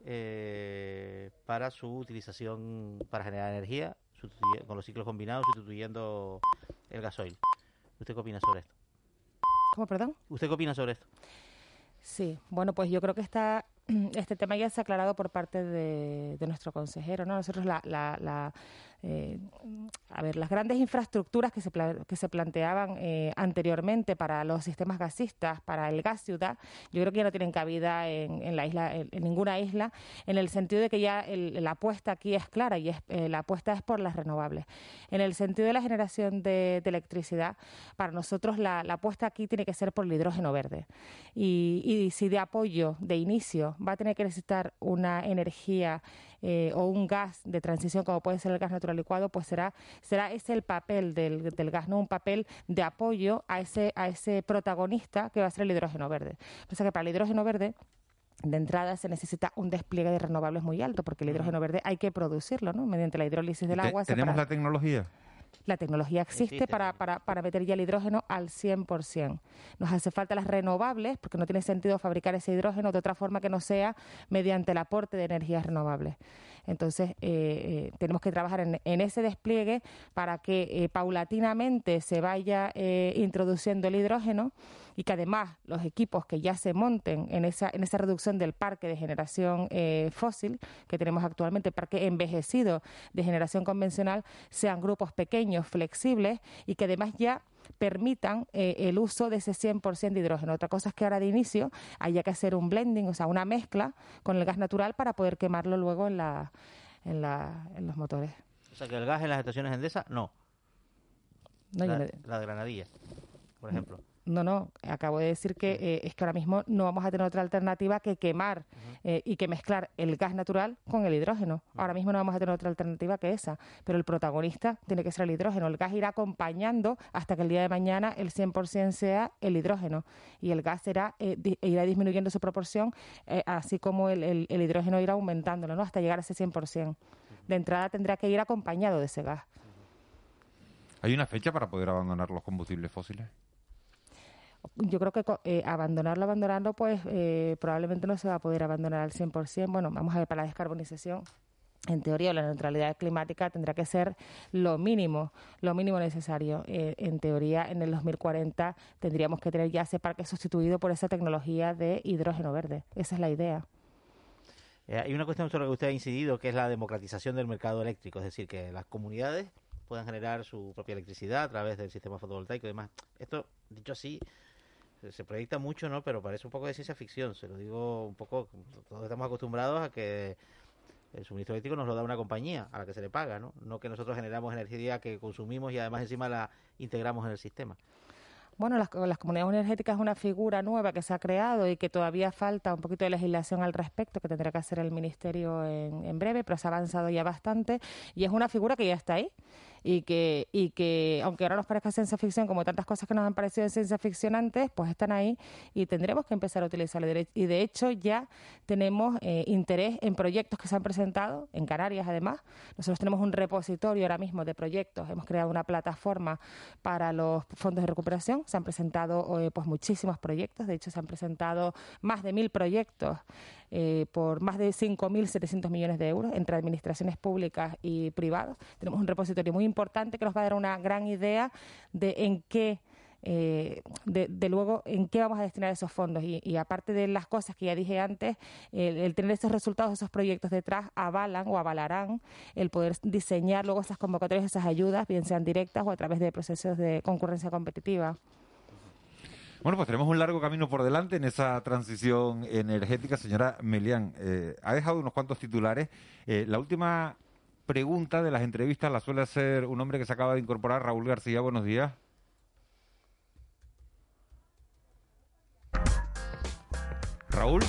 P: eh, para su utilización para generar energía con los ciclos combinados, sustituyendo el gasoil. ¿Usted qué opina sobre esto?
O: ¿Cómo, perdón?
P: ¿Usted qué opina sobre esto?
O: Sí, bueno, pues yo creo que está, este tema ya se ha aclarado por parte de, nuestro consejero, ¿no? Nosotros la, la, la, eh, a ver, las grandes infraestructuras que se, que se planteaban eh, anteriormente para los sistemas gasistas, para el gas ciudad, yo creo que ya no tienen cabida en, en la isla, en, en ninguna isla, en el sentido de que ya el- la apuesta aquí es clara y es, eh, la apuesta es por las renovables. En el sentido de la generación de, de electricidad, para nosotros la, la apuesta aquí tiene que ser por el hidrógeno verde. Y, y si de apoyo, de inicio, va a tener que necesitar una energía eh, o un gas de transición como puede ser el gas natural licuado, pues será, será ese el papel del, del gas, ¿no? Un papel de apoyo a ese, a ese protagonista que va a ser el hidrógeno verde. O sea que para el hidrógeno verde de entrada se necesita un despliegue de renovables muy alto, porque el hidrógeno verde hay que producirlo, ¿no? Mediante la hidrólisis del agua.
N: ¿Tenemos la tecnología?
O: La tecnología existe,
N: Existe,
O: para, para, para meter ya el hidrógeno al 100%. Nos hace falta las renovables, porque no tiene sentido fabricar ese hidrógeno de otra forma que no sea mediante el aporte de energías renovables. Entonces, eh, eh, tenemos que trabajar en, en ese despliegue para que eh, paulatinamente se vaya eh, introduciendo el hidrógeno y que además los equipos que ya se monten en esa, en esa reducción del parque de generación fósil que tenemos actualmente, parque envejecido de generación convencional, sean grupos pequeños, flexibles y que además ya permitan eh, el uso de ese 100% de hidrógeno. Otra cosa es que ahora de inicio haya que hacer un blending, o sea, una mezcla con el gas natural para poder quemarlo luego en, la, en, la, en los motores.
P: O sea, que el gas en las estaciones Endesa, no.
O: No,
P: la, de Granadilla, por ejemplo.
O: No, no, acabo de decir que eh, es que ahora mismo no vamos a tener otra alternativa que quemar eh, y que mezclar el gas natural con el hidrógeno. Ahora mismo no vamos a tener otra alternativa que esa, pero el protagonista tiene que ser el hidrógeno. El gas irá acompañando hasta que el día de mañana el 100% sea el hidrógeno y el gas será, eh, di- irá disminuyendo su proporción, así como el, el- el hidrógeno irá aumentándolo ¿no? hasta llegar a ese 100%. De entrada tendrá que ir acompañado de ese gas.
N: ¿Hay una fecha para poder abandonar los combustibles fósiles?
O: Yo creo que eh, abandonarlo, abandonarlo, pues eh, probablemente no se va a poder abandonar al 100%. Bueno, vamos a ver, para la descarbonización, en teoría, la neutralidad climática tendrá que ser lo mínimo, lo mínimo necesario. Eh, en teoría, en el 2040 tendríamos que tener ya ese parque sustituido por esa tecnología de hidrógeno verde. Esa es la idea.
P: Eh, hay una cuestión sobre la que usted ha incidido, que es la democratización del mercado eléctrico, es decir, que las comunidades puedan generar su propia electricidad a través del sistema fotovoltaico y demás. Esto, dicho así, se- proyecta mucho, ¿no? Pero parece un poco de ciencia ficción. Se lo digo un poco, todos estamos acostumbrados a que el suministro eléctrico nos lo da una compañía a la que se le paga, ¿no? No que nosotros generamos energía que consumimos y además encima la integramos en el sistema.
O: Bueno, las, las comunidades energéticas es una figura nueva que se ha creado y que todavía falta un poquito de legislación al respecto, que tendrá que hacer el Ministerio en, en breve, pero se ha avanzado ya bastante y es una figura que ya está ahí. Y que, y que aunque ahora nos parezca ciencia ficción, como tantas cosas que nos han parecido ciencia ficción antes, pues están ahí y tendremos que empezar a utilizarlo. Y de hecho ya tenemos eh, interés en proyectos que se han presentado, en Canarias además. Nosotros tenemos un repositorio ahora mismo de proyectos, hemos creado una plataforma para los fondos de recuperación, se han presentado eh, pues muchísimos proyectos, de hecho se han presentado más de mil proyectos eh, por más de 5.700 millones de euros entre administraciones públicas y privadas. Tenemos un repositorio muy importante que nos va a dar una gran idea de en qué eh, de, luego en qué vamos a destinar esos fondos. Y, aparte de las cosas que ya dije antes, el, tener esos resultados, esos proyectos detrás, avalan o avalarán el poder diseñar luego esas convocatorias, esas ayudas, bien sean directas o a través de procesos de concurrencia competitiva.
N: Bueno, pues tenemos un largo camino por delante en esa transición energética. Señora Melián, eh, ha dejado unos cuantos titulares. Eh, la última pregunta de las entrevistas la suele hacer un hombre que se acaba de incorporar, Raúl García. Buenos días. Raúl.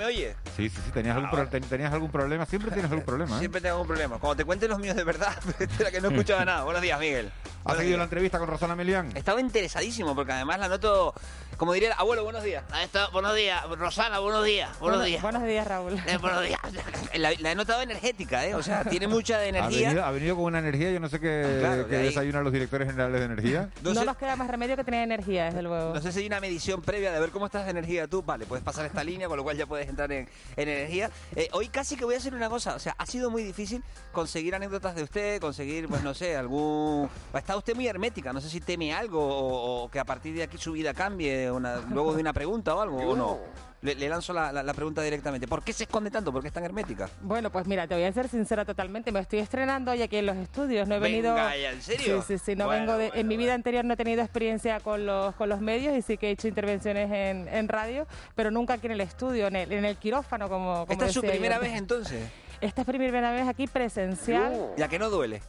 R: Me oye.
N: Sí, sí, sí, tenías, algún, tenías algún problema, siempre tienes algún problema. ¿eh?
R: Siempre tengo algún problema. Cuando te cuenten los míos de verdad, espera que no escuchaba nada. Buenos días, Miguel.
N: ¿Has seguido la entrevista con Rosana Melián?
R: Estaba interesadísimo porque además la noto, como diría el abuelo, buenos días. buenos días, Rosana, buenos días. Buenos días.
O: Buenos días, Raúl.
R: Eh, buenos días. La, he notado energética, ¿eh? O sea, tiene mucha energía.
N: Ha venido, con una energía, yo no sé qué, ah, desayunan los directores generales de energía.
O: No, nos queda más remedio que tener energía, desde luego.
R: No sé si hay una medición previa de ver cómo estás de energía tú. Vale, puedes pasar esta línea, con lo cual ya puedes entrar en, energía. Eh, hoy casi que voy a hacer una cosa. O sea, ha sido muy difícil conseguir anécdotas de usted, conseguir, pues no sé, algún... Está usted muy hermética no sé si teme algo o, que a partir de aquí su vida cambie luego de una pregunta o algo, o no. Le, lanzo la, pregunta directamente. ¿Por qué se esconde tanto? ¿Por qué es tan hermética?
O: Bueno, pues mira, te voy a ser sincera totalmente. Me estoy estrenando hoy aquí en los estudios. No he venido.
R: ¿en serio?
O: Sí, sí, sí. No vengo de... En mi vida anterior no he tenido experiencia con los, con los medios y sí que he hecho intervenciones en, en radio, pero nunca aquí en el estudio, en el, en el quirófano, como. como
R: ¿Esta es su primera vez entonces?
O: Esta es primera vez aquí presencial.
R: ¿Ya que no duele?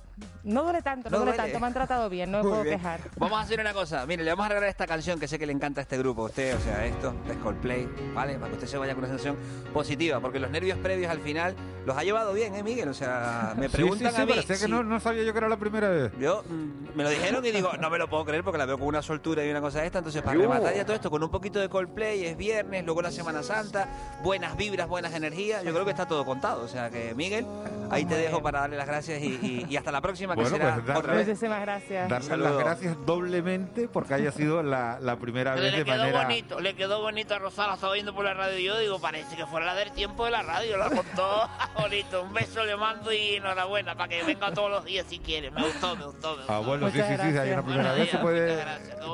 O: No duele tanto, no, duele, tanto, me han tratado bien, no me puedo quejar.
R: Vamos a hacer una cosa, mire, le vamos a regalar esta canción que sé que le encanta a este grupo, a usted, o sea, esto, es Coldplay, ¿vale? Para que usted se vaya con una sensación positiva, porque los nervios previos al final los ha llevado bien, ¿eh, Miguel? O sea, me preguntan
N: sí,
R: a mí...
N: que no, no, sabía yo que era la primera vez.
R: Yo, mm, me lo dijeron y digo, no me lo puedo creer porque la veo con una soltura y una cosa de esta, entonces para rematar ya todo esto con un poquito de Coldplay, es viernes, luego la Semana Santa, buenas vibras, buenas energías, yo creo que está todo contado, o sea que Miguel, ahí te dejo para darle las gracias y, hasta la próxima que será... Pues
O: Muchísimas gracias.
N: Darle las gracias doblemente porque haya sido la, la primera vez de
R: manera...
N: Le
R: quedó bonito, le quedó bonito a Rosana, estaba viendo por la radio y yo digo, parece que fuera la del tiempo de la radio, la contó bonito. Un beso le mando y enhorabuena para que venga todos los días si quiere. Me gustó, me gustó, me gustó.
N: Ah, bueno, sí, sí, sí, hay una primera vez se puede...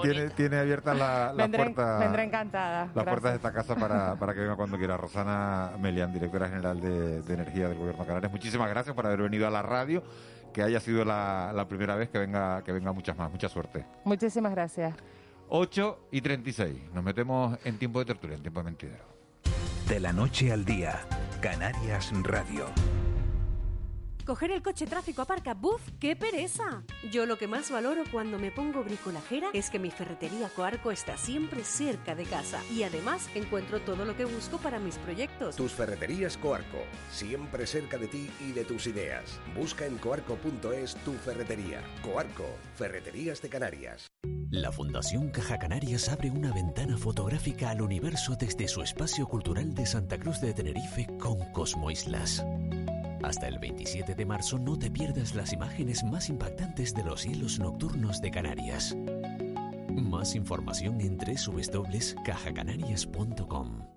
N: Tiene, tiene abiertas la, la puerta...
O: Vendré encantada.
N: Las puertas de esta casa para, para que venga cuando quiera. Rosana Melian, directora general de, de Energía del Gobierno de Canarias. Muchísimas gracias por haber venido a la radio que haya sido la, la, primera vez que venga, que venga muchas más. Mucha suerte.
O: Muchísimas gracias.
N: 8 y 36. Nos metemos en tiempo de tertulia, en tiempo de mentidero.
G: De la noche al día, Canarias Radio.
L: Coger el coche tráfico aparca, ¡buf! ¡Qué pereza! Yo lo que más valoro cuando me pongo bricolajera es que mi ferretería Coarco está siempre cerca de casa y además encuentro todo lo que busco para mis proyectos.
M: Tus ferreterías Coarco, siempre cerca de ti y de tus ideas. Busca en coarco.es tu ferretería. Coarco, Ferreterías de Canarias.
I: La Fundación Caja Canarias abre una ventana fotográfica al universo desde su espacio cultural de Santa Cruz de Tenerife con Cosmo Islas. Hasta el 27 de marzo no te pierdas las imágenes más impactantes de los cielos nocturnos de Canarias. Más información en www.cajacanarias.com.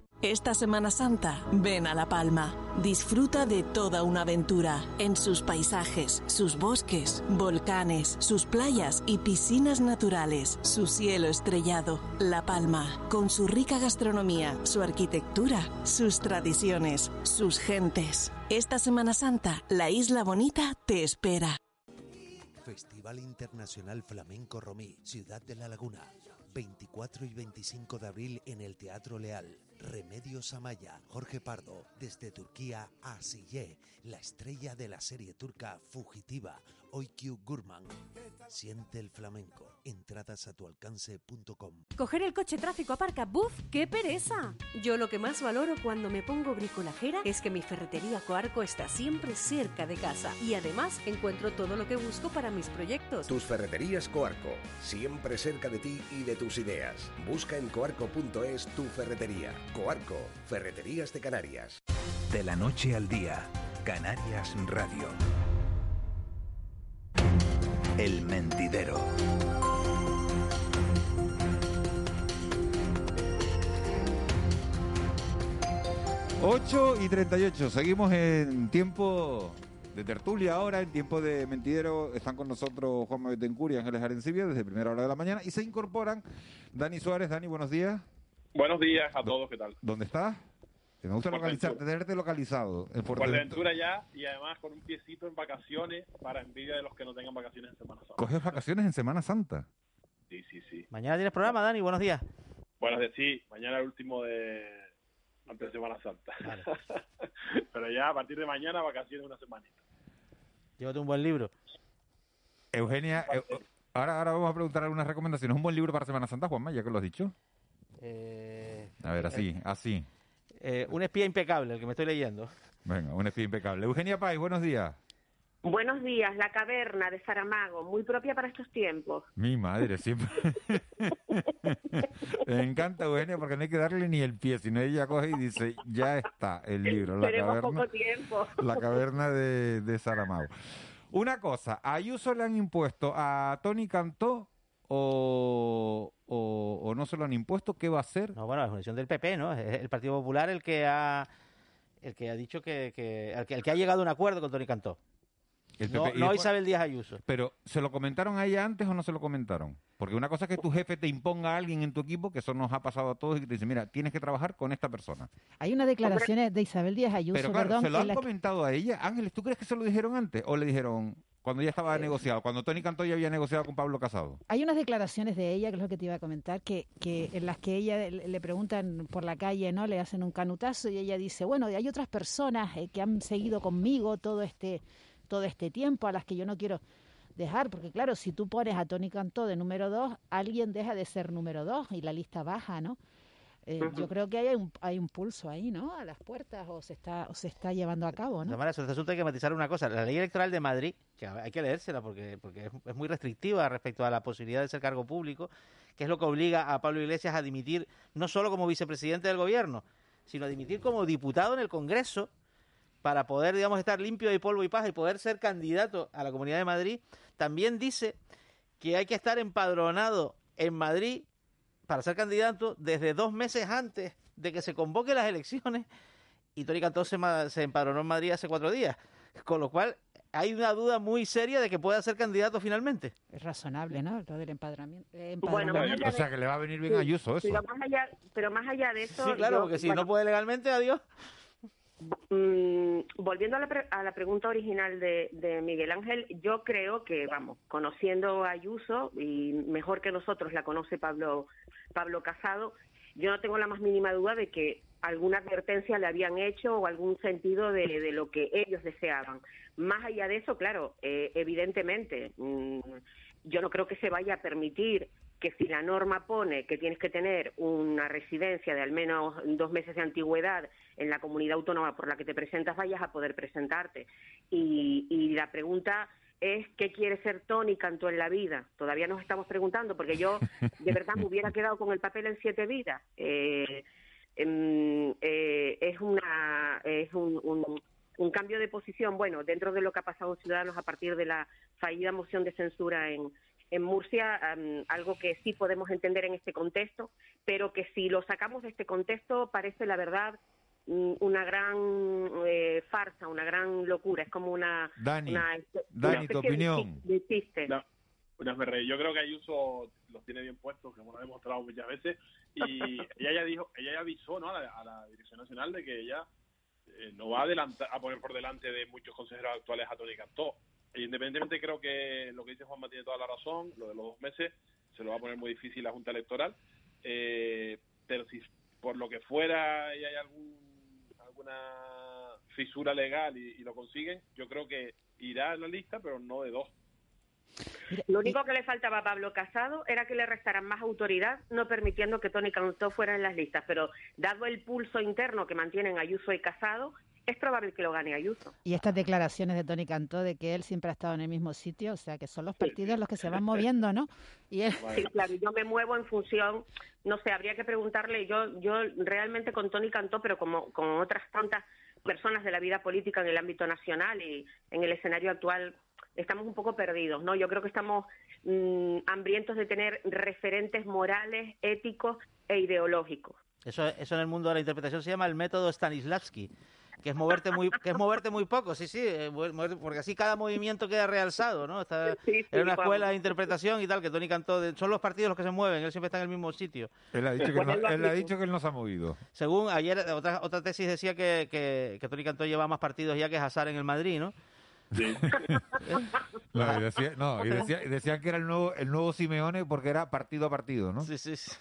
S: Esta Semana Santa, ven a La Palma. Disfruta de toda una aventura en sus paisajes, sus bosques, volcanes, sus playas y piscinas naturales, su cielo estrellado. La Palma, con su rica gastronomía, su arquitectura, sus tradiciones, sus gentes. Esta Semana Santa, la Isla Bonita te espera.
T: Festival Internacional Flamenco Romí, Ciudad de la Laguna. 24 y 25 de abril en el Teatro Leal Remedios Amaya, Jorge Pardo, desde Turquía a Sille, la estrella de la serie turca Fugitiva, Oykü Gurman. Siente el flamenco. Entradas a tu alcance.com.
L: Coger el coche tráfico aparca, ¡buf! ¡Qué pereza! Yo lo que más valoro cuando me pongo bricolajera es que mi ferretería Coarco está siempre cerca de casa y además encuentro todo lo que busco para mis proyectos.
M: Tus ferreterías Coarco, siempre cerca de ti y de tus ideas. Busca en coarco.es tu ferretería. Coarco, Ferreterías de Canarias.
G: De la noche al día, Canarias Radio. El mentidero.
N: 8 y 38, seguimos en tiempo de tertulia ahora, en tiempo de mentidero. Están con nosotros Juan Betancourt y Ángeles Arencibia desde primera hora de la mañana y se incorporan Dani Suárez. Dani, buenos días.
U: Buenos días a todos, ¿qué tal?
N: ¿Dónde estás? Me gusta localizar, tenerte localizado. En
U: Fuerteventura ya y además con un piecito en vacaciones para envidia de los que no tengan vacaciones en Semana Santa.
N: ¿Coges vacaciones en Semana Santa?
U: Sí, sí, sí.
P: Mañana tienes programa, Dani, buenos días.
U: Buenos días, sí. Mañana el último de antes de Semana Santa. Pero ya a partir de mañana vacaciones una semanita.
P: Llévate un buen libro.
N: Eugenia, eh, ahora, ahora vamos a preguntar algunas recomendaciones. ¿Un buen libro para Semana Santa, Juanma, ya que lo has dicho?
P: Eh,
N: A ver, así, así.
P: Eh, un espía impecable, el que me estoy leyendo.
N: Venga, un espía impecable. Eugenia Pais, buenos días.
V: Buenos días, La Caverna de Saramago, muy propia para estos tiempos.
N: Mi madre, siempre. Me encanta Eugenia porque no hay que darle ni el pie, sino ella coge y dice, ya está el libro, La
V: Tenemos
N: Caverna,
V: poco tiempo.
N: la caverna de, de Saramago. Una cosa, ¿a Ayuso le han impuesto a Tony Cantó o, o, o no se lo han impuesto? ¿Qué va a hacer?
P: No, bueno, la fundación del PP, ¿no? Es el Partido Popular el que ha el que ha dicho que, que- el, que el que ha llegado a un acuerdo con Tony Cantó.
N: El
P: No,
N: PP. Y
P: no
N: después-
P: Isabel Díaz Ayuso.
N: Pero, ¿se lo comentaron a ella antes o no se lo comentaron? Porque una cosa es que tu jefe te imponga a alguien en tu equipo, que eso nos ha pasado a todos, y que te dice, mira, tienes que trabajar con esta persona.
Q: Hay unas declaraciones de Isabel Díaz Ayuso,
N: Pero claro,
Q: perdón,
N: ¿se lo han
Q: la
N: comentado a ella? Ángeles, ¿tú crees que se lo dijeron antes? ¿O le dijeron cuando ya estaba negociado? Cuando Tony Cantó ya había negociado con Pablo Casado.
Q: Hay unas declaraciones de ella, que es lo que te iba a comentar, que, que en las que ella le preguntan por la calle, ¿no? Le hacen un canutazo y ella dice, bueno, hay otras personas eh, que han seguido conmigo todo este todo este tiempo a las que yo no quiero dejar, porque claro, si tú pones a Tony Cantó de número dos, alguien deja de ser número dos y la lista baja, ¿no? Eh, Yo creo que hay un, hay un pulso ahí, ¿no? A las puertas o se está o se está llevando a cabo, ¿no?
P: este asunto hay que matizar una cosa. La ley electoral de Madrid, que hay que leérsela porque, porque es, es muy restrictiva respecto a la posibilidad de ser cargo público, que es lo que obliga a Pablo Iglesias a dimitir no solo como vicepresidente del gobierno, sino a dimitir como diputado en el Congreso para poder, digamos, estar limpio de polvo y paja y poder ser candidato a la Comunidad de Madrid. También dice que hay que estar empadronado en Madrid para ser candidato desde dos meses antes de que se convoquen las elecciones y Tony Cantó se, se empadronó en Madrid hace cuatro días. Con lo cual, hay una duda muy seria de que pueda ser candidato finalmente.
Q: Es razonable, ¿no? Lo del empadronamiento.
V: Bueno,
N: O sea, que le va a venir bien a Ayuso eso.
V: Pero más allá, pero más allá de eso,
P: Sí, claro,
V: yo-
P: porque si
V: bueno,
P: no puede legalmente, adiós.
V: Mm, volviendo a la, pre- a la pregunta original de, de Miguel Ángel, yo creo que, vamos, conociendo a Ayuso, y mejor que nosotros la conoce Pablo, Pablo Casado, yo no tengo la más mínima duda de que alguna advertencia le habían hecho o algún sentido de, de lo que ellos deseaban. Más allá de eso, claro, eh, evidentemente, mm, yo no creo que se vaya a permitir que si la norma pone que tienes que tener una residencia de al menos dos meses de antigüedad en la comunidad autónoma por la que te presentas, vayas a poder presentarte. Y, y la pregunta es qué quiere ser Tony Cantó en la vida. Todavía nos estamos preguntando, porque yo de verdad me hubiera quedado con el papel en siete vidas. Eh, em, eh, es una es un, un- un cambio de posición, bueno, dentro de lo que ha pasado en Ciudadanos a partir de la fallida moción de censura en, en Murcia, am, algo que sí podemos entender en este contexto, pero que si lo sacamos de este contexto parece la verdad mm, una gran eh, farsa, una gran locura, es como una...
N: Dani,
V: una,
N: Dani, tu
V: de
N: opinión.
V: de.
U: No, Yo creo que Ayuso los tiene bien puestos, como lo ha demostrado muchas veces, y ella ya dijo, ella ya avisó ¿no? a, la, a la Dirección Nacional de que ella eh, no va a, adelantar, a poner por delante de muchos consejeros actuales a Tony Cantó. Independientemente creo que lo que dice Juanma tiene toda la razón, lo de los dos meses se lo va a poner muy difícil la Junta Electoral, eh, pero si por lo que fuera y hay algún, alguna fisura legal y, y lo consiguen, yo creo que irá en la lista, pero no de dos.
V: Lo único que le faltaba a Pablo Casado era que le restaran más autoridad, no permitiendo que Tony Cantó fuera en las listas. Pero dado el pulso interno que mantienen Ayuso y Casado, es probable que lo gane Ayuso.
Q: Y estas declaraciones de Tony Cantó de que él siempre ha estado en el mismo sitio, o sea, que son los partidos los que se van moviendo, ¿no? Y él...
V: Sí, claro, yo me muevo en función, no sé, habría que preguntarle, yo yo realmente con Tony Cantó, pero como con otras tantas personas de la vida política en el ámbito nacional y en el escenario actual, estamos un poco perdidos, ¿no? Yo creo que estamos mm, hambrientos de tener referentes morales, éticos e ideológicos.
P: Eso, eso en el mundo de la interpretación se llama el método Stanislavski, que es moverte muy, que es moverte muy poco, sí, sí, eh, porque así cada movimiento queda realzado, ¿no? Está
V: Sí, sí,
P: en una
V: vamos.
P: escuela de interpretación y tal, que Tony cantó, de- son los partidos los que se mueven, él siempre está en el mismo sitio.
N: Él ha dicho que, no, él ha dicho que él no se ha movido.
P: Según ayer, otra, otra tesis decía que, que, que Tony Cantó lleva más partidos ya que Hazard en el Madrid, ¿no?
N: No, y decía, no, y decía- y decían que era el nuevo, el nuevo Simeone porque era partido a partido, ¿no?
P: Sí, sí, sí.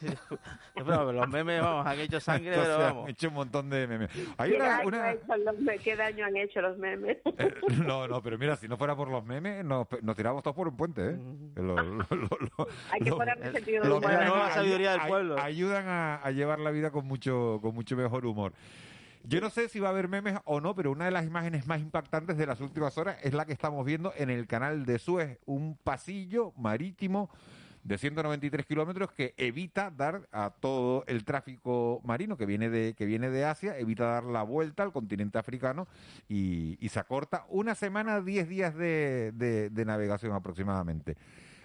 P: Pero los memes, vamos, han hecho sangre,
N: Entonces,
P: pero
N: han hecho un montón de memes. Hay
V: ¿Qué,
N: una,
V: daño
N: una-
V: ha hecho los me- ¿Qué daño han hecho los memes?
N: Eh, no, no, pero mira, si no fuera por los memes, nos, nos tiramos todos por un puente, ¿eh? Lo- lo- lo- lo-
V: Hay que ponerle sentido
N: los
V: humor.
N: memes
P: La nueva sabiduría del
N: ay-
P: pueblo.
N: Ayudan a, a llevar la vida con mucho, con mucho mejor humor. Yo no sé si va a haber memes o no, pero una de las imágenes más impactantes de las últimas horas es la que estamos viendo en el canal de Suez, un pasillo marítimo de 193 kilómetros que evita dar a todo el tráfico marino que viene de que viene de Asia, evita dar la vuelta al continente africano y, y se acorta una semana, 10 días de, de- de navegación aproximadamente.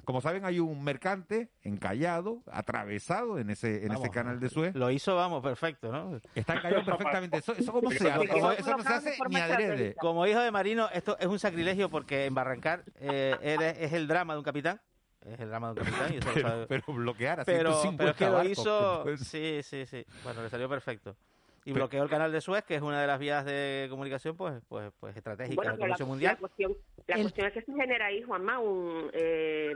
N: Como saben, hay un mercante encallado, atravesado en ese en ese canal de Suez.
P: Lo hizo, vamos, perfecto, ¿no?
N: Está encallado perfectamente. Eso, eso cómo se hace?
P: Como-
N: Eso no se hace ni adrede.
P: Como hijo de marino, esto es un sacrilegio porque embarrancar eh, eres- es el drama de un capitán. Es el drama de un capitán. y eso lo
N: Pero,
P: sabe-
N: pero bloquear a
P: pero,
N: 150
P: pero es que lo
N: barcos,
P: hizo. Sí, sí, sí. Bueno, le salió perfecto. Y
N: Pero-
P: bloqueó el canal de Suez, que es una de las vías de comunicación, pues, pues, pues estratégicas
V: Bueno,
P: del
V: pero la, la
P: mundial.
V: cuestión, la cuestión es que se genera ahí, Juanma, un... eh,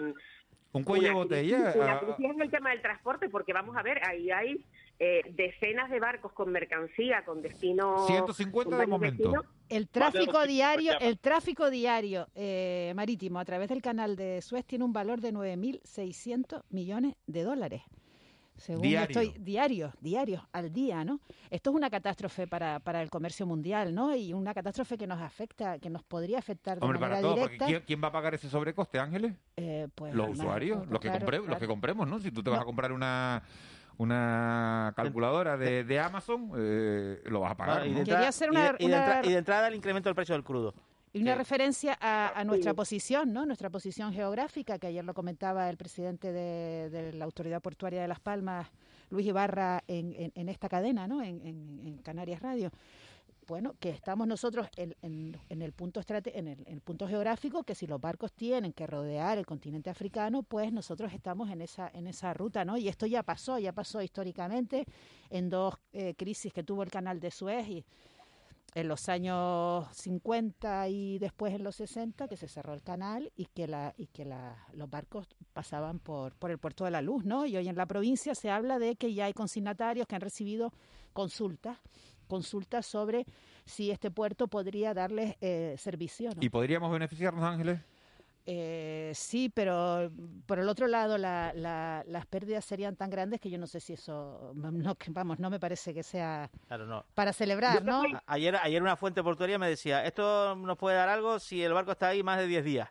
N: Un cuello de
V: una
N: botella.
V: Una
N: ah,
V: crisis en el tema del transporte, porque vamos a ver, ahí hay eh, decenas de barcos con mercancía, con destino...
N: 150
V: con
N: de momento.
Q: El tráfico diario, el tráfico diario eh, marítimo a través del canal de Suez tiene un valor de 9.600 millones de dólares. Según
N: Diario.
Q: estoy diario, diario, al día, ¿no? Esto es una catástrofe para, para el comercio mundial, ¿no? Y una catástrofe que nos afecta, que nos podría afectar de
N: Hombre,
Q: manera
N: para todo, porque
Q: directa.
N: ¿quién, quién va a pagar ese sobrecoste, Ángeles?
Q: Eh, pues,
N: los
Q: además,
N: usuarios,
Q: pues,
N: los que,
Q: claro,
N: compre- los
Q: claro.
N: que compremos, ¿no? Si tú te vas a comprar una una calculadora de, de Amazon, eh, lo vas a pagar.
P: Bueno, y,
N: ¿no?
P: de entrada, y de-
Q: una-
P: y de
Q: una-
P: entra- y de entrada el incremento del precio del crudo.
Q: Y una
P: Sí.
Q: referencia a, a nuestra posición, ¿no? Nuestra posición geográfica, que ayer lo comentaba el presidente de, de la Autoridad Portuaria de Las Palmas, Luis Ibarra, en, en- en esta cadena, ¿no? En, Canarias Radio. Bueno, que estamos nosotros en, el punto estrate- en el, en el punto geográfico, que si los barcos tienen que rodear el continente africano, pues nosotros estamos en esa en esa ruta, ¿no? Y esto ya pasó, ya pasó históricamente en dos eh, crisis que tuvo el canal de Suez y en los años 50 y después en los 60 que se cerró el canal y que la y que la- los barcos pasaban por por el puerto de la luz no y hoy en la provincia se habla de que ya hay consignatarios que han recibido consultas consultas sobre si este puerto podría darles eh, servicio.
N: ¿Y podríamos beneficiarnos, Ángeles?
Q: Eh, sí, pero por el otro lado la- la- las pérdidas serían tan grandes que yo no sé si eso, no, que, vamos, no me parece que sea
P: Claro, no.
Q: para celebrar, ¿no?
P: A- Ayer, ayer una fuente portuaria me decía, esto nos puede dar algo si el barco está ahí más de 10 días.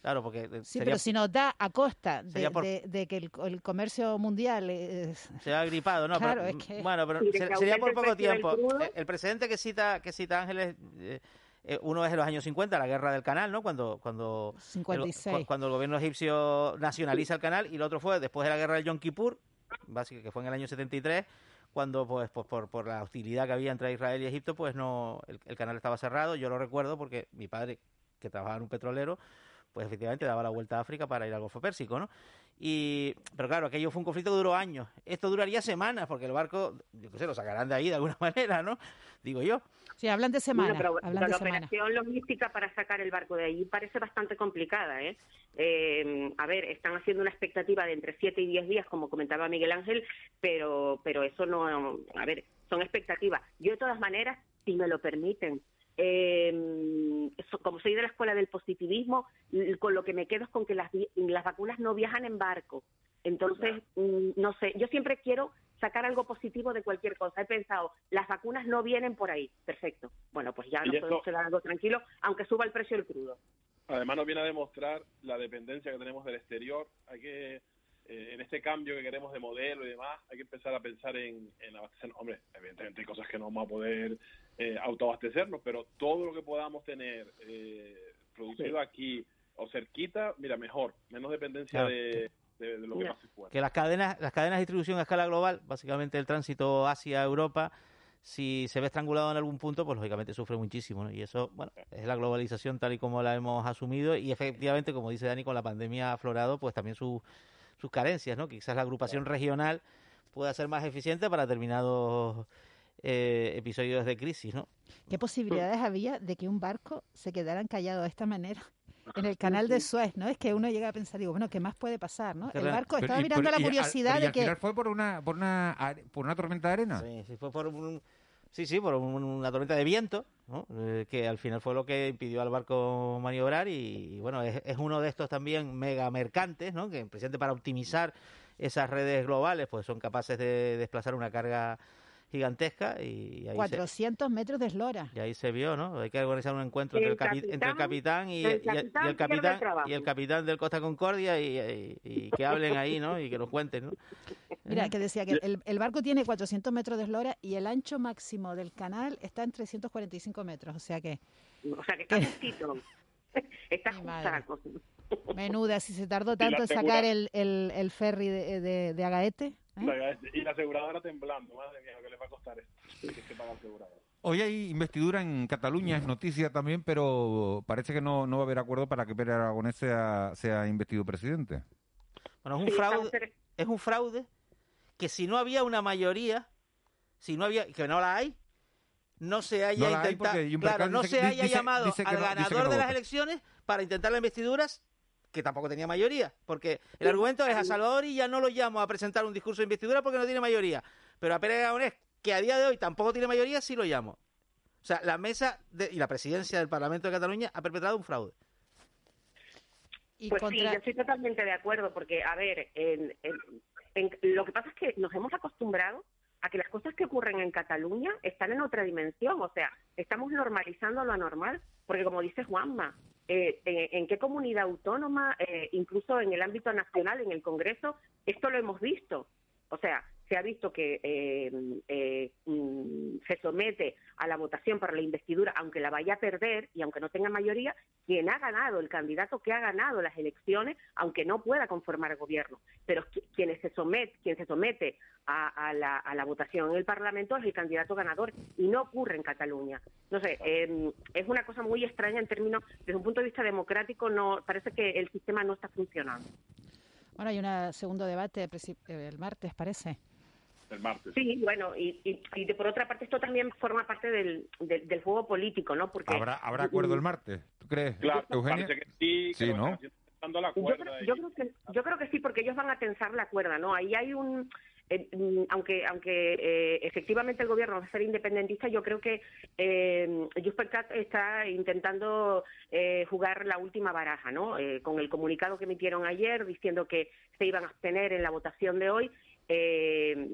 P: Claro, porque eh,
Q: Sí,
P: sería,
Q: pero si nos da a costa de,
P: sería por-
Q: de- de que el, el comercio mundial es...
P: se ha gripado, ¿no?
Q: Claro,
P: Pero,
Q: es que-
P: Bueno, pero se- sería por
Q: el
P: poco tiempo. Eh, El precedente que cita que cita Ángeles, eh, eh, uno es de los años 50, la guerra del canal, ¿no? Cuando cuando el,
Q: 56.
P: cu- cuando el gobierno egipcio nacionaliza el canal y el otro fue después de la guerra del Yom Kippur, básicamente que fue en el año 73 cuando pues, pues por, por la hostilidad que había entre Israel y Egipto pues no el, el canal estaba cerrado yo lo recuerdo porque mi padre que trabajaba en un petrolero pues efectivamente daba la vuelta a África para ir al Golfo Pérsico, ¿no? Y, pero claro, aquello fue un conflicto que duró años. Esto duraría semanas, porque el barco, yo qué sé, lo sacarán de ahí de alguna manera, ¿no? Digo yo.
Q: Sí, hablan de semana.
V: Bueno, pero,
Q: hablan
V: pero
Q: de
V: la
Q: semana.
V: operación logística para sacar el barco de allí parece bastante complicada. ¿eh? Eh, a ver, están haciendo una expectativa de entre 7 y 10 días, como comentaba Miguel Ángel, pero, pero eso no. A ver, son expectativas. Yo, de todas maneras, si me lo permiten, eh, como soy de la escuela del positivismo, con lo que me quedo es con que las, las vacunas no viajan en barco. Entonces, mm, no sé, yo siempre quiero sacar algo positivo de cualquier cosa. He pensado, las vacunas no vienen por ahí. Perfecto. Bueno, pues ya nos
U: esto-
V: podemos quedar algo tranquilo, aunque suba el precio del crudo.
U: Además nos viene a demostrar la dependencia que tenemos del exterior. Hay que, eh, en este cambio que queremos de modelo y demás, hay que empezar a pensar en, en abastecer. Hombre, evidentemente hay cosas que no vamos a poder eh, autoabastecernos, pero todo lo que podamos tener eh, producido aquí o cerquita, mira, mejor. Menos dependencia
P: Claro.
U: de, de- de lo que pase fuera.
P: que las cadenas, las cadenas de distribución a escala global, básicamente el tránsito Asia-Europa, si se ve estrangulado en algún punto, pues lógicamente sufre muchísimo, ¿no? Y eso, bueno, es la globalización tal y como la hemos asumido y efectivamente, como dice Dani, con la pandemia ha aflorado, pues también su- sus carencias, ¿no? Quizás la agrupación regional pueda ser más eficiente para determinados eh, episodios de crisis, ¿no?
Q: ¿Qué posibilidades había de que un barco se quedara encallado de esta manera? En el canal de Suez, ¿no? Es que uno llega a pensar, digo, bueno, ¿qué más puede pasar, no? El barco
N: Pero-
Q: estaba
N: y-
Q: mirando la
N: al-
Q: curiosidad de que...
N: fue por una, por una, por una tormenta de arena.
P: Sí, sí, fue por un, sí, sí, por un- una tormenta de viento, ¿no? Eh, que al final fue lo que impidió al barco maniobrar y, y, bueno, es, es uno de estos también mega mercantes, ¿no? Que precisamente para optimizar esas redes globales, pues son capaces de desplazar una carga gigantesca y ahí, se,
Q: 400 metros de eslora.
P: y ahí se vio, ¿no? Hay que organizar un encuentro entre el,
Q: El
P: capi- entre el
Q: capitán-
P: capitán y,
Q: el
P: y
Q: capitán
P: el capitán y el capitán del Costa Concordia y, y- y que hablen ahí, ¿no? Y que nos cuenten, ¿no?
Q: Mira, que decía que el, el barco tiene 400 metros de eslora y el ancho máximo del canal está en 345 metros, o sea que...
V: O sea, que está justito. está justa la cosa.
Q: Menuda, si se tardó tanto en sacar el, el, el ferry de, de, de Agaete. ¿Eh?
U: Y la aseguradora temblando, madre mía, lo que le va a costar esto. Que aseguradora.
N: Hoy hay investidura en Cataluña, es noticia también, pero parece que no, no va a haber acuerdo para que Pere Aragonés sea, sea investido presidente.
P: Bueno, es un fraude, es un fraude que si no había una mayoría, si no había, que no la hay, no se haya
N: No
P: intentado, claro, no se haya
N: dice-
P: llamado
N: dice
P: al
N: no-
P: ganador
N: no
P: de las elecciones para intentar las investiduras que tampoco tenía mayoría, porque el argumento es a Salvador y ya no lo llamo a presentar un discurso de investidura porque no tiene mayoría, pero a Pérez Aragonés, que a día de hoy tampoco tiene mayoría, sí lo llamo. O sea, la mesa de- y la presidencia del Parlamento de Cataluña ha perpetrado un fraude.
V: pues sí, yo estoy totalmente de acuerdo, porque, a ver, en- en- en- lo que pasa es que nos hemos acostumbrado a que las cosas que ocurren en Cataluña están en otra dimensión, o sea, estamos normalizando lo anormal, porque como dice Juanma, eh, ¿en qué comunidad autónoma, eh, incluso en el ámbito nacional, en el Congreso, esto lo hemos visto? O sea, se ha visto que eh, eh, mm, se somete a la votación para la investidura, aunque la vaya a perder y aunque no tenga mayoría, quien ha ganado, el candidato que ha ganado las elecciones, aunque no pueda conformar el gobierno. Pero qui- quienes se somete, quien se somete a, a la, a la votación en el Parlamento es el candidato ganador y no ocurre en Cataluña. No sé, eh, es una cosa muy extraña en términos, desde un punto de vista democrático, no parece que el sistema no está funcionando.
Q: Bueno, hay un segundo debate eh, el martes, parece.
U: El martes.
V: Sí, bueno, y, y, y de, por otra parte esto también forma parte del, del, del juego político, ¿no? Porque
N: ¿Habrá, habrá acuerdo el martes? ¿Tú crees,
U: Claro,
N: Eugenia?
U: parece que sí, que
N: Sí, ¿no?
U: la
V: Yo creo, yo creo que yo creo que sí porque ellos van a tensar la cuerda no ahí hay un eh, mm, aunque aunque eh, efectivamente el gobierno va a ser independentista yo creo que eh, Junts Cat está intentando eh, jugar la última baraja no Eh, con el comunicado que emitieron ayer diciendo que se iban a abstener en la votación de hoy eh,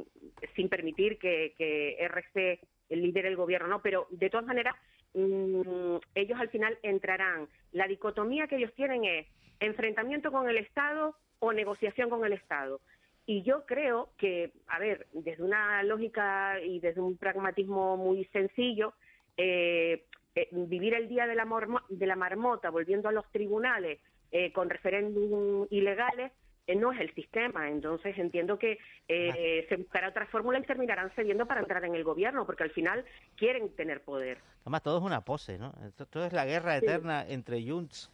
V: sin permitir que, que RC lidere el gobierno, ¿no? Pero de todas maneras, mm, ellos al final entrarán. La dicotomía que ellos tienen es enfrentamiento con el Estado o negociación con el Estado. Y yo creo que, a ver, desde una lógica y desde un pragmatismo muy sencillo, eh, eh, vivir el día de la, de la marmota volviendo a los tribunales eh, con referéndum ilegales eh, no es el sistema. Entonces entiendo que eh, se buscará otra fórmula y terminarán cediendo para entrar en el gobierno, porque al final quieren tener poder.
P: Además, todo es una pose, ¿no? Todo es la guerra
V: Sí.
P: eterna entre Junts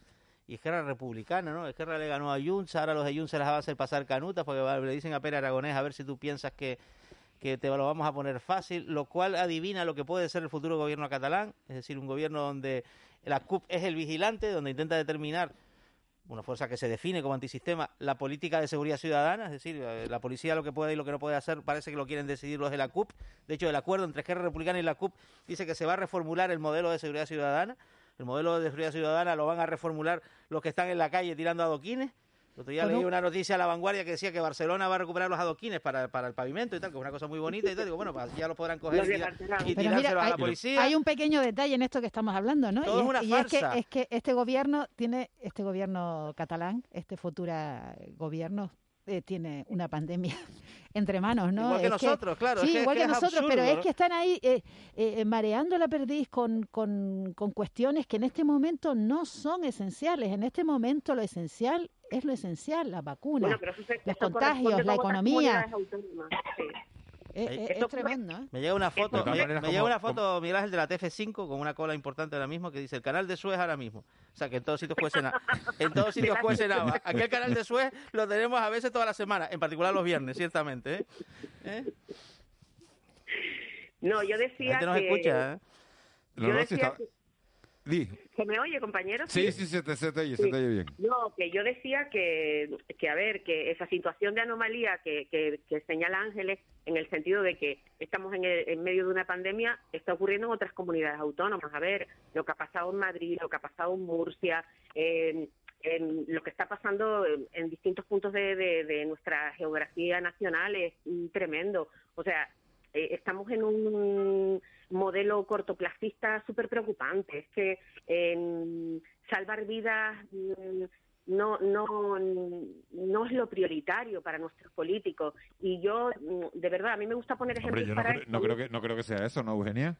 P: y Esquerra republicana, ¿no? Esquerra le ganó a Junts, ahora los de Junts se las va a hacer pasar canutas porque le dicen a Pere Aragonés a ver si tú piensas que, que te lo vamos a poner fácil, lo cual adivina lo que puede ser el futuro gobierno catalán, es decir, un gobierno donde la CUP es el vigilante, donde intenta determinar una fuerza que se define como antisistema, la política de seguridad ciudadana, es decir, eh, la policía lo que puede y lo que no puede hacer parece que lo quieren decidir los de la CUP. De hecho, el acuerdo entre Esquerra Republicana y la CUP dice que se va a reformular el modelo de seguridad ciudadana. El modelo de seguridad ciudadana lo van a reformular los que están en la calle tirando adoquines. El otro día
Q: Bueno.
P: leí una noticia a la vanguardia que decía que Barcelona va a recuperar los adoquines para, para el pavimento y tal, que es una cosa muy bonita y tal. Digo, bueno, pues ya lo podrán coger
V: Los
P: y, y tirárselos
Q: mira,
P: a
Q: hay,
P: la policía.
Q: hay un pequeño detalle en esto que estamos hablando, ¿no?
P: Todo
Q: y
P: es una
Q: y es, que, es que este gobierno tiene, este gobierno catalán, este futura gobierno eh, tiene una pandemia entre manos, ¿no?
P: Igual que
Q: Es
P: nosotros, claro,
Q: Sí,
P: es que-
Q: igual
P: que
Q: nosotros, pero es
P: ¿no?
Q: que están ahí eh, eh, mareando la perdiz con, con, con cuestiones que en este momento no son esenciales. En este momento lo esencial es lo esencial,
V: Bueno, pero eso se-
Q: los
V: eso
Q: contagios, la economía.
V: sí.
Q: Eh, eh,
V: Esto-
Q: es tremendo, ¿eh?
P: Me llega una foto, me, me llega
N: como-
P: una foto, Miguel Ángel, de la TF5 con una cola importante ahora mismo que dice el canal de Suez ahora mismo. O sea, que en todos sitios cuecen en todos sitios cuecen agua. Aquí el canal de Suez lo tenemos a veces toda la semana, en particular los viernes, ciertamente. ¿eh? ¿Eh?
V: No, yo
P: La
V: decía
P: gente nos
V: que...
P: escucha, ¿eh?
V: Yo
N: no,
V: decía
N: está-
V: que-
N: Di.
V: ¿Se me oye, compañero?
N: Sí, sí, se te, se te oye, se
V: Sí.
N: te oye bien.
V: No, que yo decía que, que a ver, que esa situación de anomalía que, que, que señala Ángeles, en el sentido de que estamos en, el- en medio de una pandemia, está ocurriendo en otras comunidades autónomas. A ver, lo que ha pasado en Madrid, lo que ha pasado en Murcia, en, en lo que está pasando en, distintos puntos de, de- de nuestra geografía nacional es mm, tremendo. O sea, eh, estamos en un modelo cortoplacista súper preocupante. Es que salvar vidas mm, no, no, no es lo prioritario para nuestros políticos. Y yo, mm, de verdad, a mí me gusta poner
N: Hombre,
V: ejemplos
N: yo no,
V: para
N: creo- no creo que, no creo que sea eso, ¿no, Eugenia?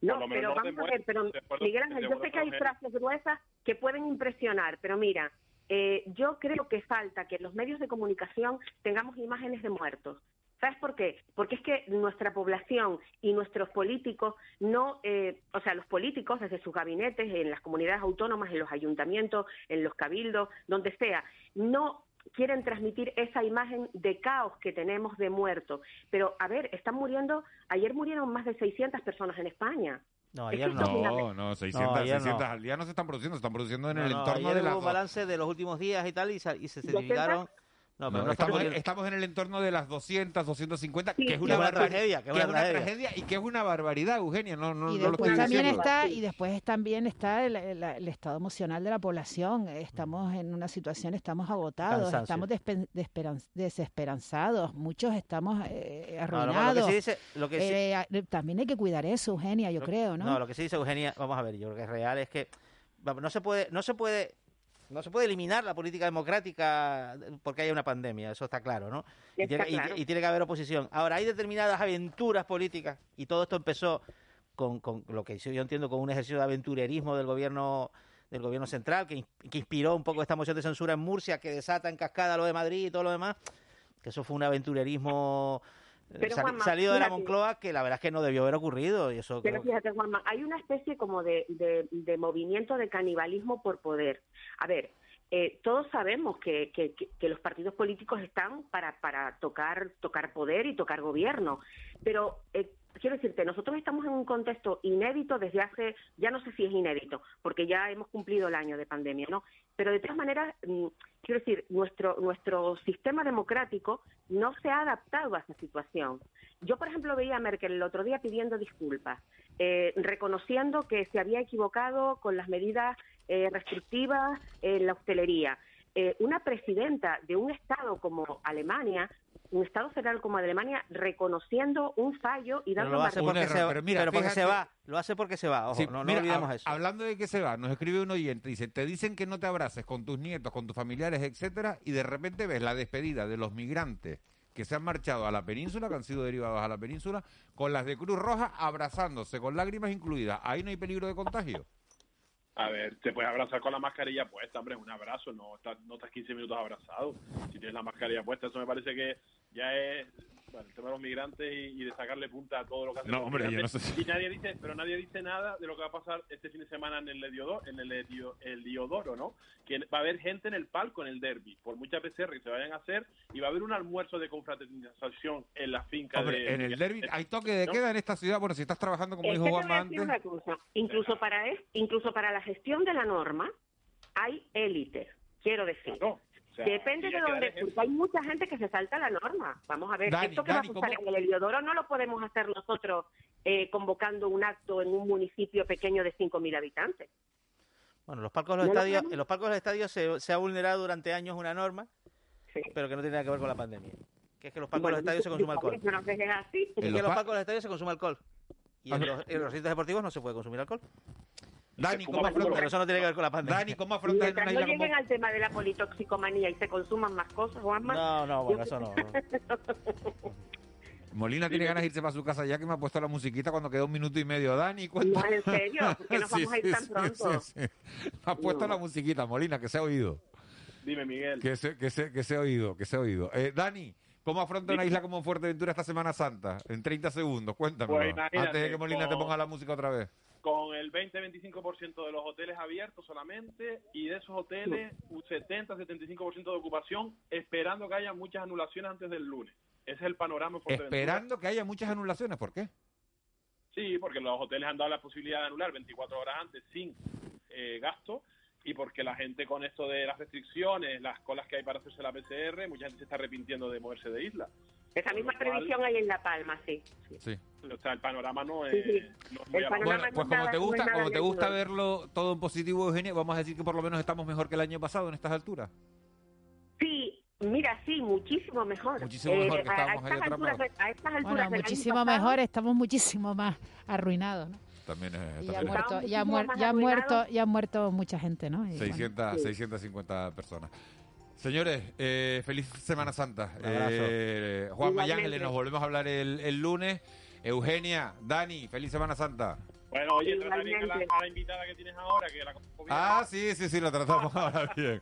V: No, pero vamos a ver, pero Miguel Ángel, yo sé que hay frases gruesas que pueden impresionar, pero mira, eh, yo creo que falta que en los medios de comunicación tengamos imágenes de muertos. ¿Sabes por qué? Porque es que nuestra población y nuestros políticos no, eh, o sea, los políticos desde sus gabinetes, en las comunidades autónomas, en los ayuntamientos, en los cabildos, donde sea, no quieren transmitir esa imagen de caos que tenemos de muertos. Pero, a ver, están muriendo, ayer murieron más de 600 personas en España.
P: No, ayer
V: es
N: No, no, 600,
P: No, ayer no.
N: 600 al día no se están produciendo, se están produciendo en
P: No,
N: el
P: no,
N: entorno
P: ayer
N: de
P: hubo un balance de los últimos días y tal y, sa- y se
V: 200.
P: certificaron... No, pero
N: No,
P: no, estamos
N: estamos,
P: muriendo-
N: estamos en el entorno de las 200, 250,
V: Sí,
N: que es una,
P: tragedia, que es una tragedia.
N: y que es una barbaridad, Eugenia, no, no,
Q: y
N: no lo
Q: después
N: estoy
Q: también está y después también está el, el- el estado emocional de la población. Estamos en una situación estamos agotados
P: Cansancio.
Q: estamos despe- desesperan- desesperanzados muchos estamos eh,
P: No, no, lo que
Q: arruinados.
P: dice- lo que
Q: Eh, también hay que cuidar eso Eugenia yo creo no,
P: No, lo que sí dice Eugenia, vamos a ver, yo creo que es real, es que no se puede, no se puede, no se puede eliminar la política democrática porque haya una pandemia, eso está claro, ¿no? Y tiene, y-
V: claro.
P: y tiene que haber oposición. Ahora, hay determinadas aventuras políticas y todo esto empezó con, con lo que yo entiendo con un ejercicio de aventurerismo del gobierno del gobierno central que, que inspiró un poco esta moción de censura en Murcia que desata en cascada lo de Madrid y todo lo demás que eso fue un aventurerismo
V: Pero,
P: sali-
V: Juanma,
P: salido de la. Moncloa que la verdad es que no debió haber ocurrido y eso
V: Pero
P: creo-
V: fíjate, Juanma, hay una especie como de, de- de movimiento de canibalismo por poder. A ver, eh, todos sabemos que, que- que- que los partidos políticos están para, para tocar, tocar poder y tocar gobierno, pero eh, quiero decirte, nosotros estamos en un contexto inédito desde hace, ya no sé si es inédito, porque ya hemos cumplido el año de pandemia, ¿no? Pero de todas maneras, mm, quiero decir, nuestro, nuestro sistema democrático no se ha adaptado a esa situación. Yo, por ejemplo, veía a Merkel el otro día pidiendo disculpas, eh, reconociendo que se había equivocado con las medidas eh, restrictivas en la hostelería. Eh, una presidenta de un Estado como Alemania, un Estado federal como Alemania, reconociendo un fallo y
P: Pero
V: dando
P: lo hace
V: margen-
P: porque,
N: error,
P: se, va-
N: pero mira,
P: pero porque se va, lo hace porque se va, ojo,
N: Sí,
P: no, no
N: mira,
P: olvidemos
N: hab-
P: eso.
N: Hablando de que se va, nos escribe un oyente, dice, te dicen que no te abraces con tus nietos, con tus familiares, etcétera, y de repente ves la despedida de los migrantes que se han marchado a la península, que han sido derivados a la península, con las de Cruz Roja abrazándose, con lágrimas incluidas. Ahí no hay peligro de contagio.
U: A ver, te puedes abrazar con la mascarilla puesta, hombre, un abrazo, no estás, no estás 15 minutos abrazado. Si tienes la mascarilla puesta, eso me parece que ya es bueno, el tema de los migrantes y, y de sacarle punta a todo lo que hacen
N: No,
U: los
N: hombre, yo no sé si-
U: Y nadie dice, pero nadie dice nada de lo que va a pasar este fin de semana en el Ediodoro, en el, Edio- el Diodoro, ¿no? Que va a haber gente en el palco en el derby, por muchas PCR que se vayan a hacer, y va a haber un almuerzo de confraternización en la finca
N: Hombre,
U: de...
N: en el derby hay toque de
U: ¿no?
N: queda en esta ciudad. Bueno, si estás trabajando como
V: Es
N: dijo
V: que te voy
N: Juanma
V: a decir
N: antes.
V: una cosa. Incluso para, es- incluso para la gestión de la norma hay élites, quiero decir.
U: Sea,
V: Depende de dónde, porque hay mucha gente que se salta la norma. Vamos a ver,
U: Dani,
V: esto que
U: Dani,
V: va a pasar
U: ¿cómo?
V: en el Heliodoro no lo podemos hacer nosotros eh, convocando un acto en un municipio pequeño de 5.000 habitantes.
P: Bueno, los palcos de los
V: ¿No lo
P: estadios, en los palcos de los estadios se, se ha vulnerado durante años una norma, pero que no tiene nada que ver con la pandemia. Que es que en los palcos
V: Bueno,
P: de los estadios se consume alcohol.
V: No así.
P: Es que en los palcos de los estadios se consume alcohol. Y en los, en los recintos deportivos no se puede consumir alcohol.
N: Dani,
P: ¿cómo afrontas? Pero eso no tiene que ver con la pandemia.
N: Dani, ¿cómo
V: no lleguen
N: como...
V: al tema de la politoxicomanía y se consuman más cosas, Juanma.
P: No, no, bueno, eso no.
N: Molina tiene ganas de irse para su casa ya que me ha puesto la musiquita cuando quedó un minuto y medio. Dani, cuenta.
V: No, ¿en serio? ¿Por qué nos vamos a ir tan pronto?
N: sí, sí. Me ha puesto la musiquita, Molina, que se ha oído.
U: Dime, Miguel.
N: Que se, que se, que se ha oído, que se ha oído. Eh, Dani, ¿cómo afronta una isla como Fuerteventura esta Semana Santa? En 30 segundos, cuéntamelo.
U: Pues
N: antes de que Molina te ponga la música otra vez.
U: Con el 20-25% de los hoteles abiertos solamente y de esos hoteles un 70-75% de ocupación esperando que haya muchas anulaciones antes del lunes. Ese es el panorama.
N: Esperando que haya muchas anulaciones, ¿por qué?
U: Sí, porque los hoteles han dado la posibilidad de anular 24 horas antes sin eh, gasto y porque la gente con esto de las restricciones, las colas que hay para hacerse la PCR, mucha gente se está arrepintiendo de moverse de isla.
V: Esa misma
U: cual-
V: previsión hay en La Palma, sí.
N: Sí.
U: O sea, el panorama no es,
V: Sí, sí.
U: no es muy
N: Bueno,
V: no
N: pues
V: es
N: como
V: nada-
N: te
V: no
N: gusta,
V: nada
N: como te gusta verlo todo en positivo, Eugenia, vamos a decir que por lo menos estamos mejor que el año pasado en estas alturas.
V: Sí, mira, sí, muchísimo mejor.
N: Muchísimo mejor que
V: a- a, estas alturas, a estas alturas
Q: Bueno, muchísimo
V: pasado,
Q: mejor, estamos muchísimo más arruinados, ¿no?
N: También es,
Q: Y ya ha
N: también es-
Q: muerto, ya ha
V: muchísimo
Q: muer-
V: más
Q: ya muerto, ya ha muerto mucha gente, ¿no? Y bueno,
N: 600, 650 personas. Señores, eh, feliz Semana Santa.
P: Un abrazo.
N: Eh, Juan. Mayángeles, nos volvemos a hablar el, el lunes. Eugenia, Dani, feliz Semana Santa.
U: Bueno, oye, trata bien a la, a la invitada que tienes ahora, que la.
N: Ah, sí, sí, sí, lo tratamos ahora bien.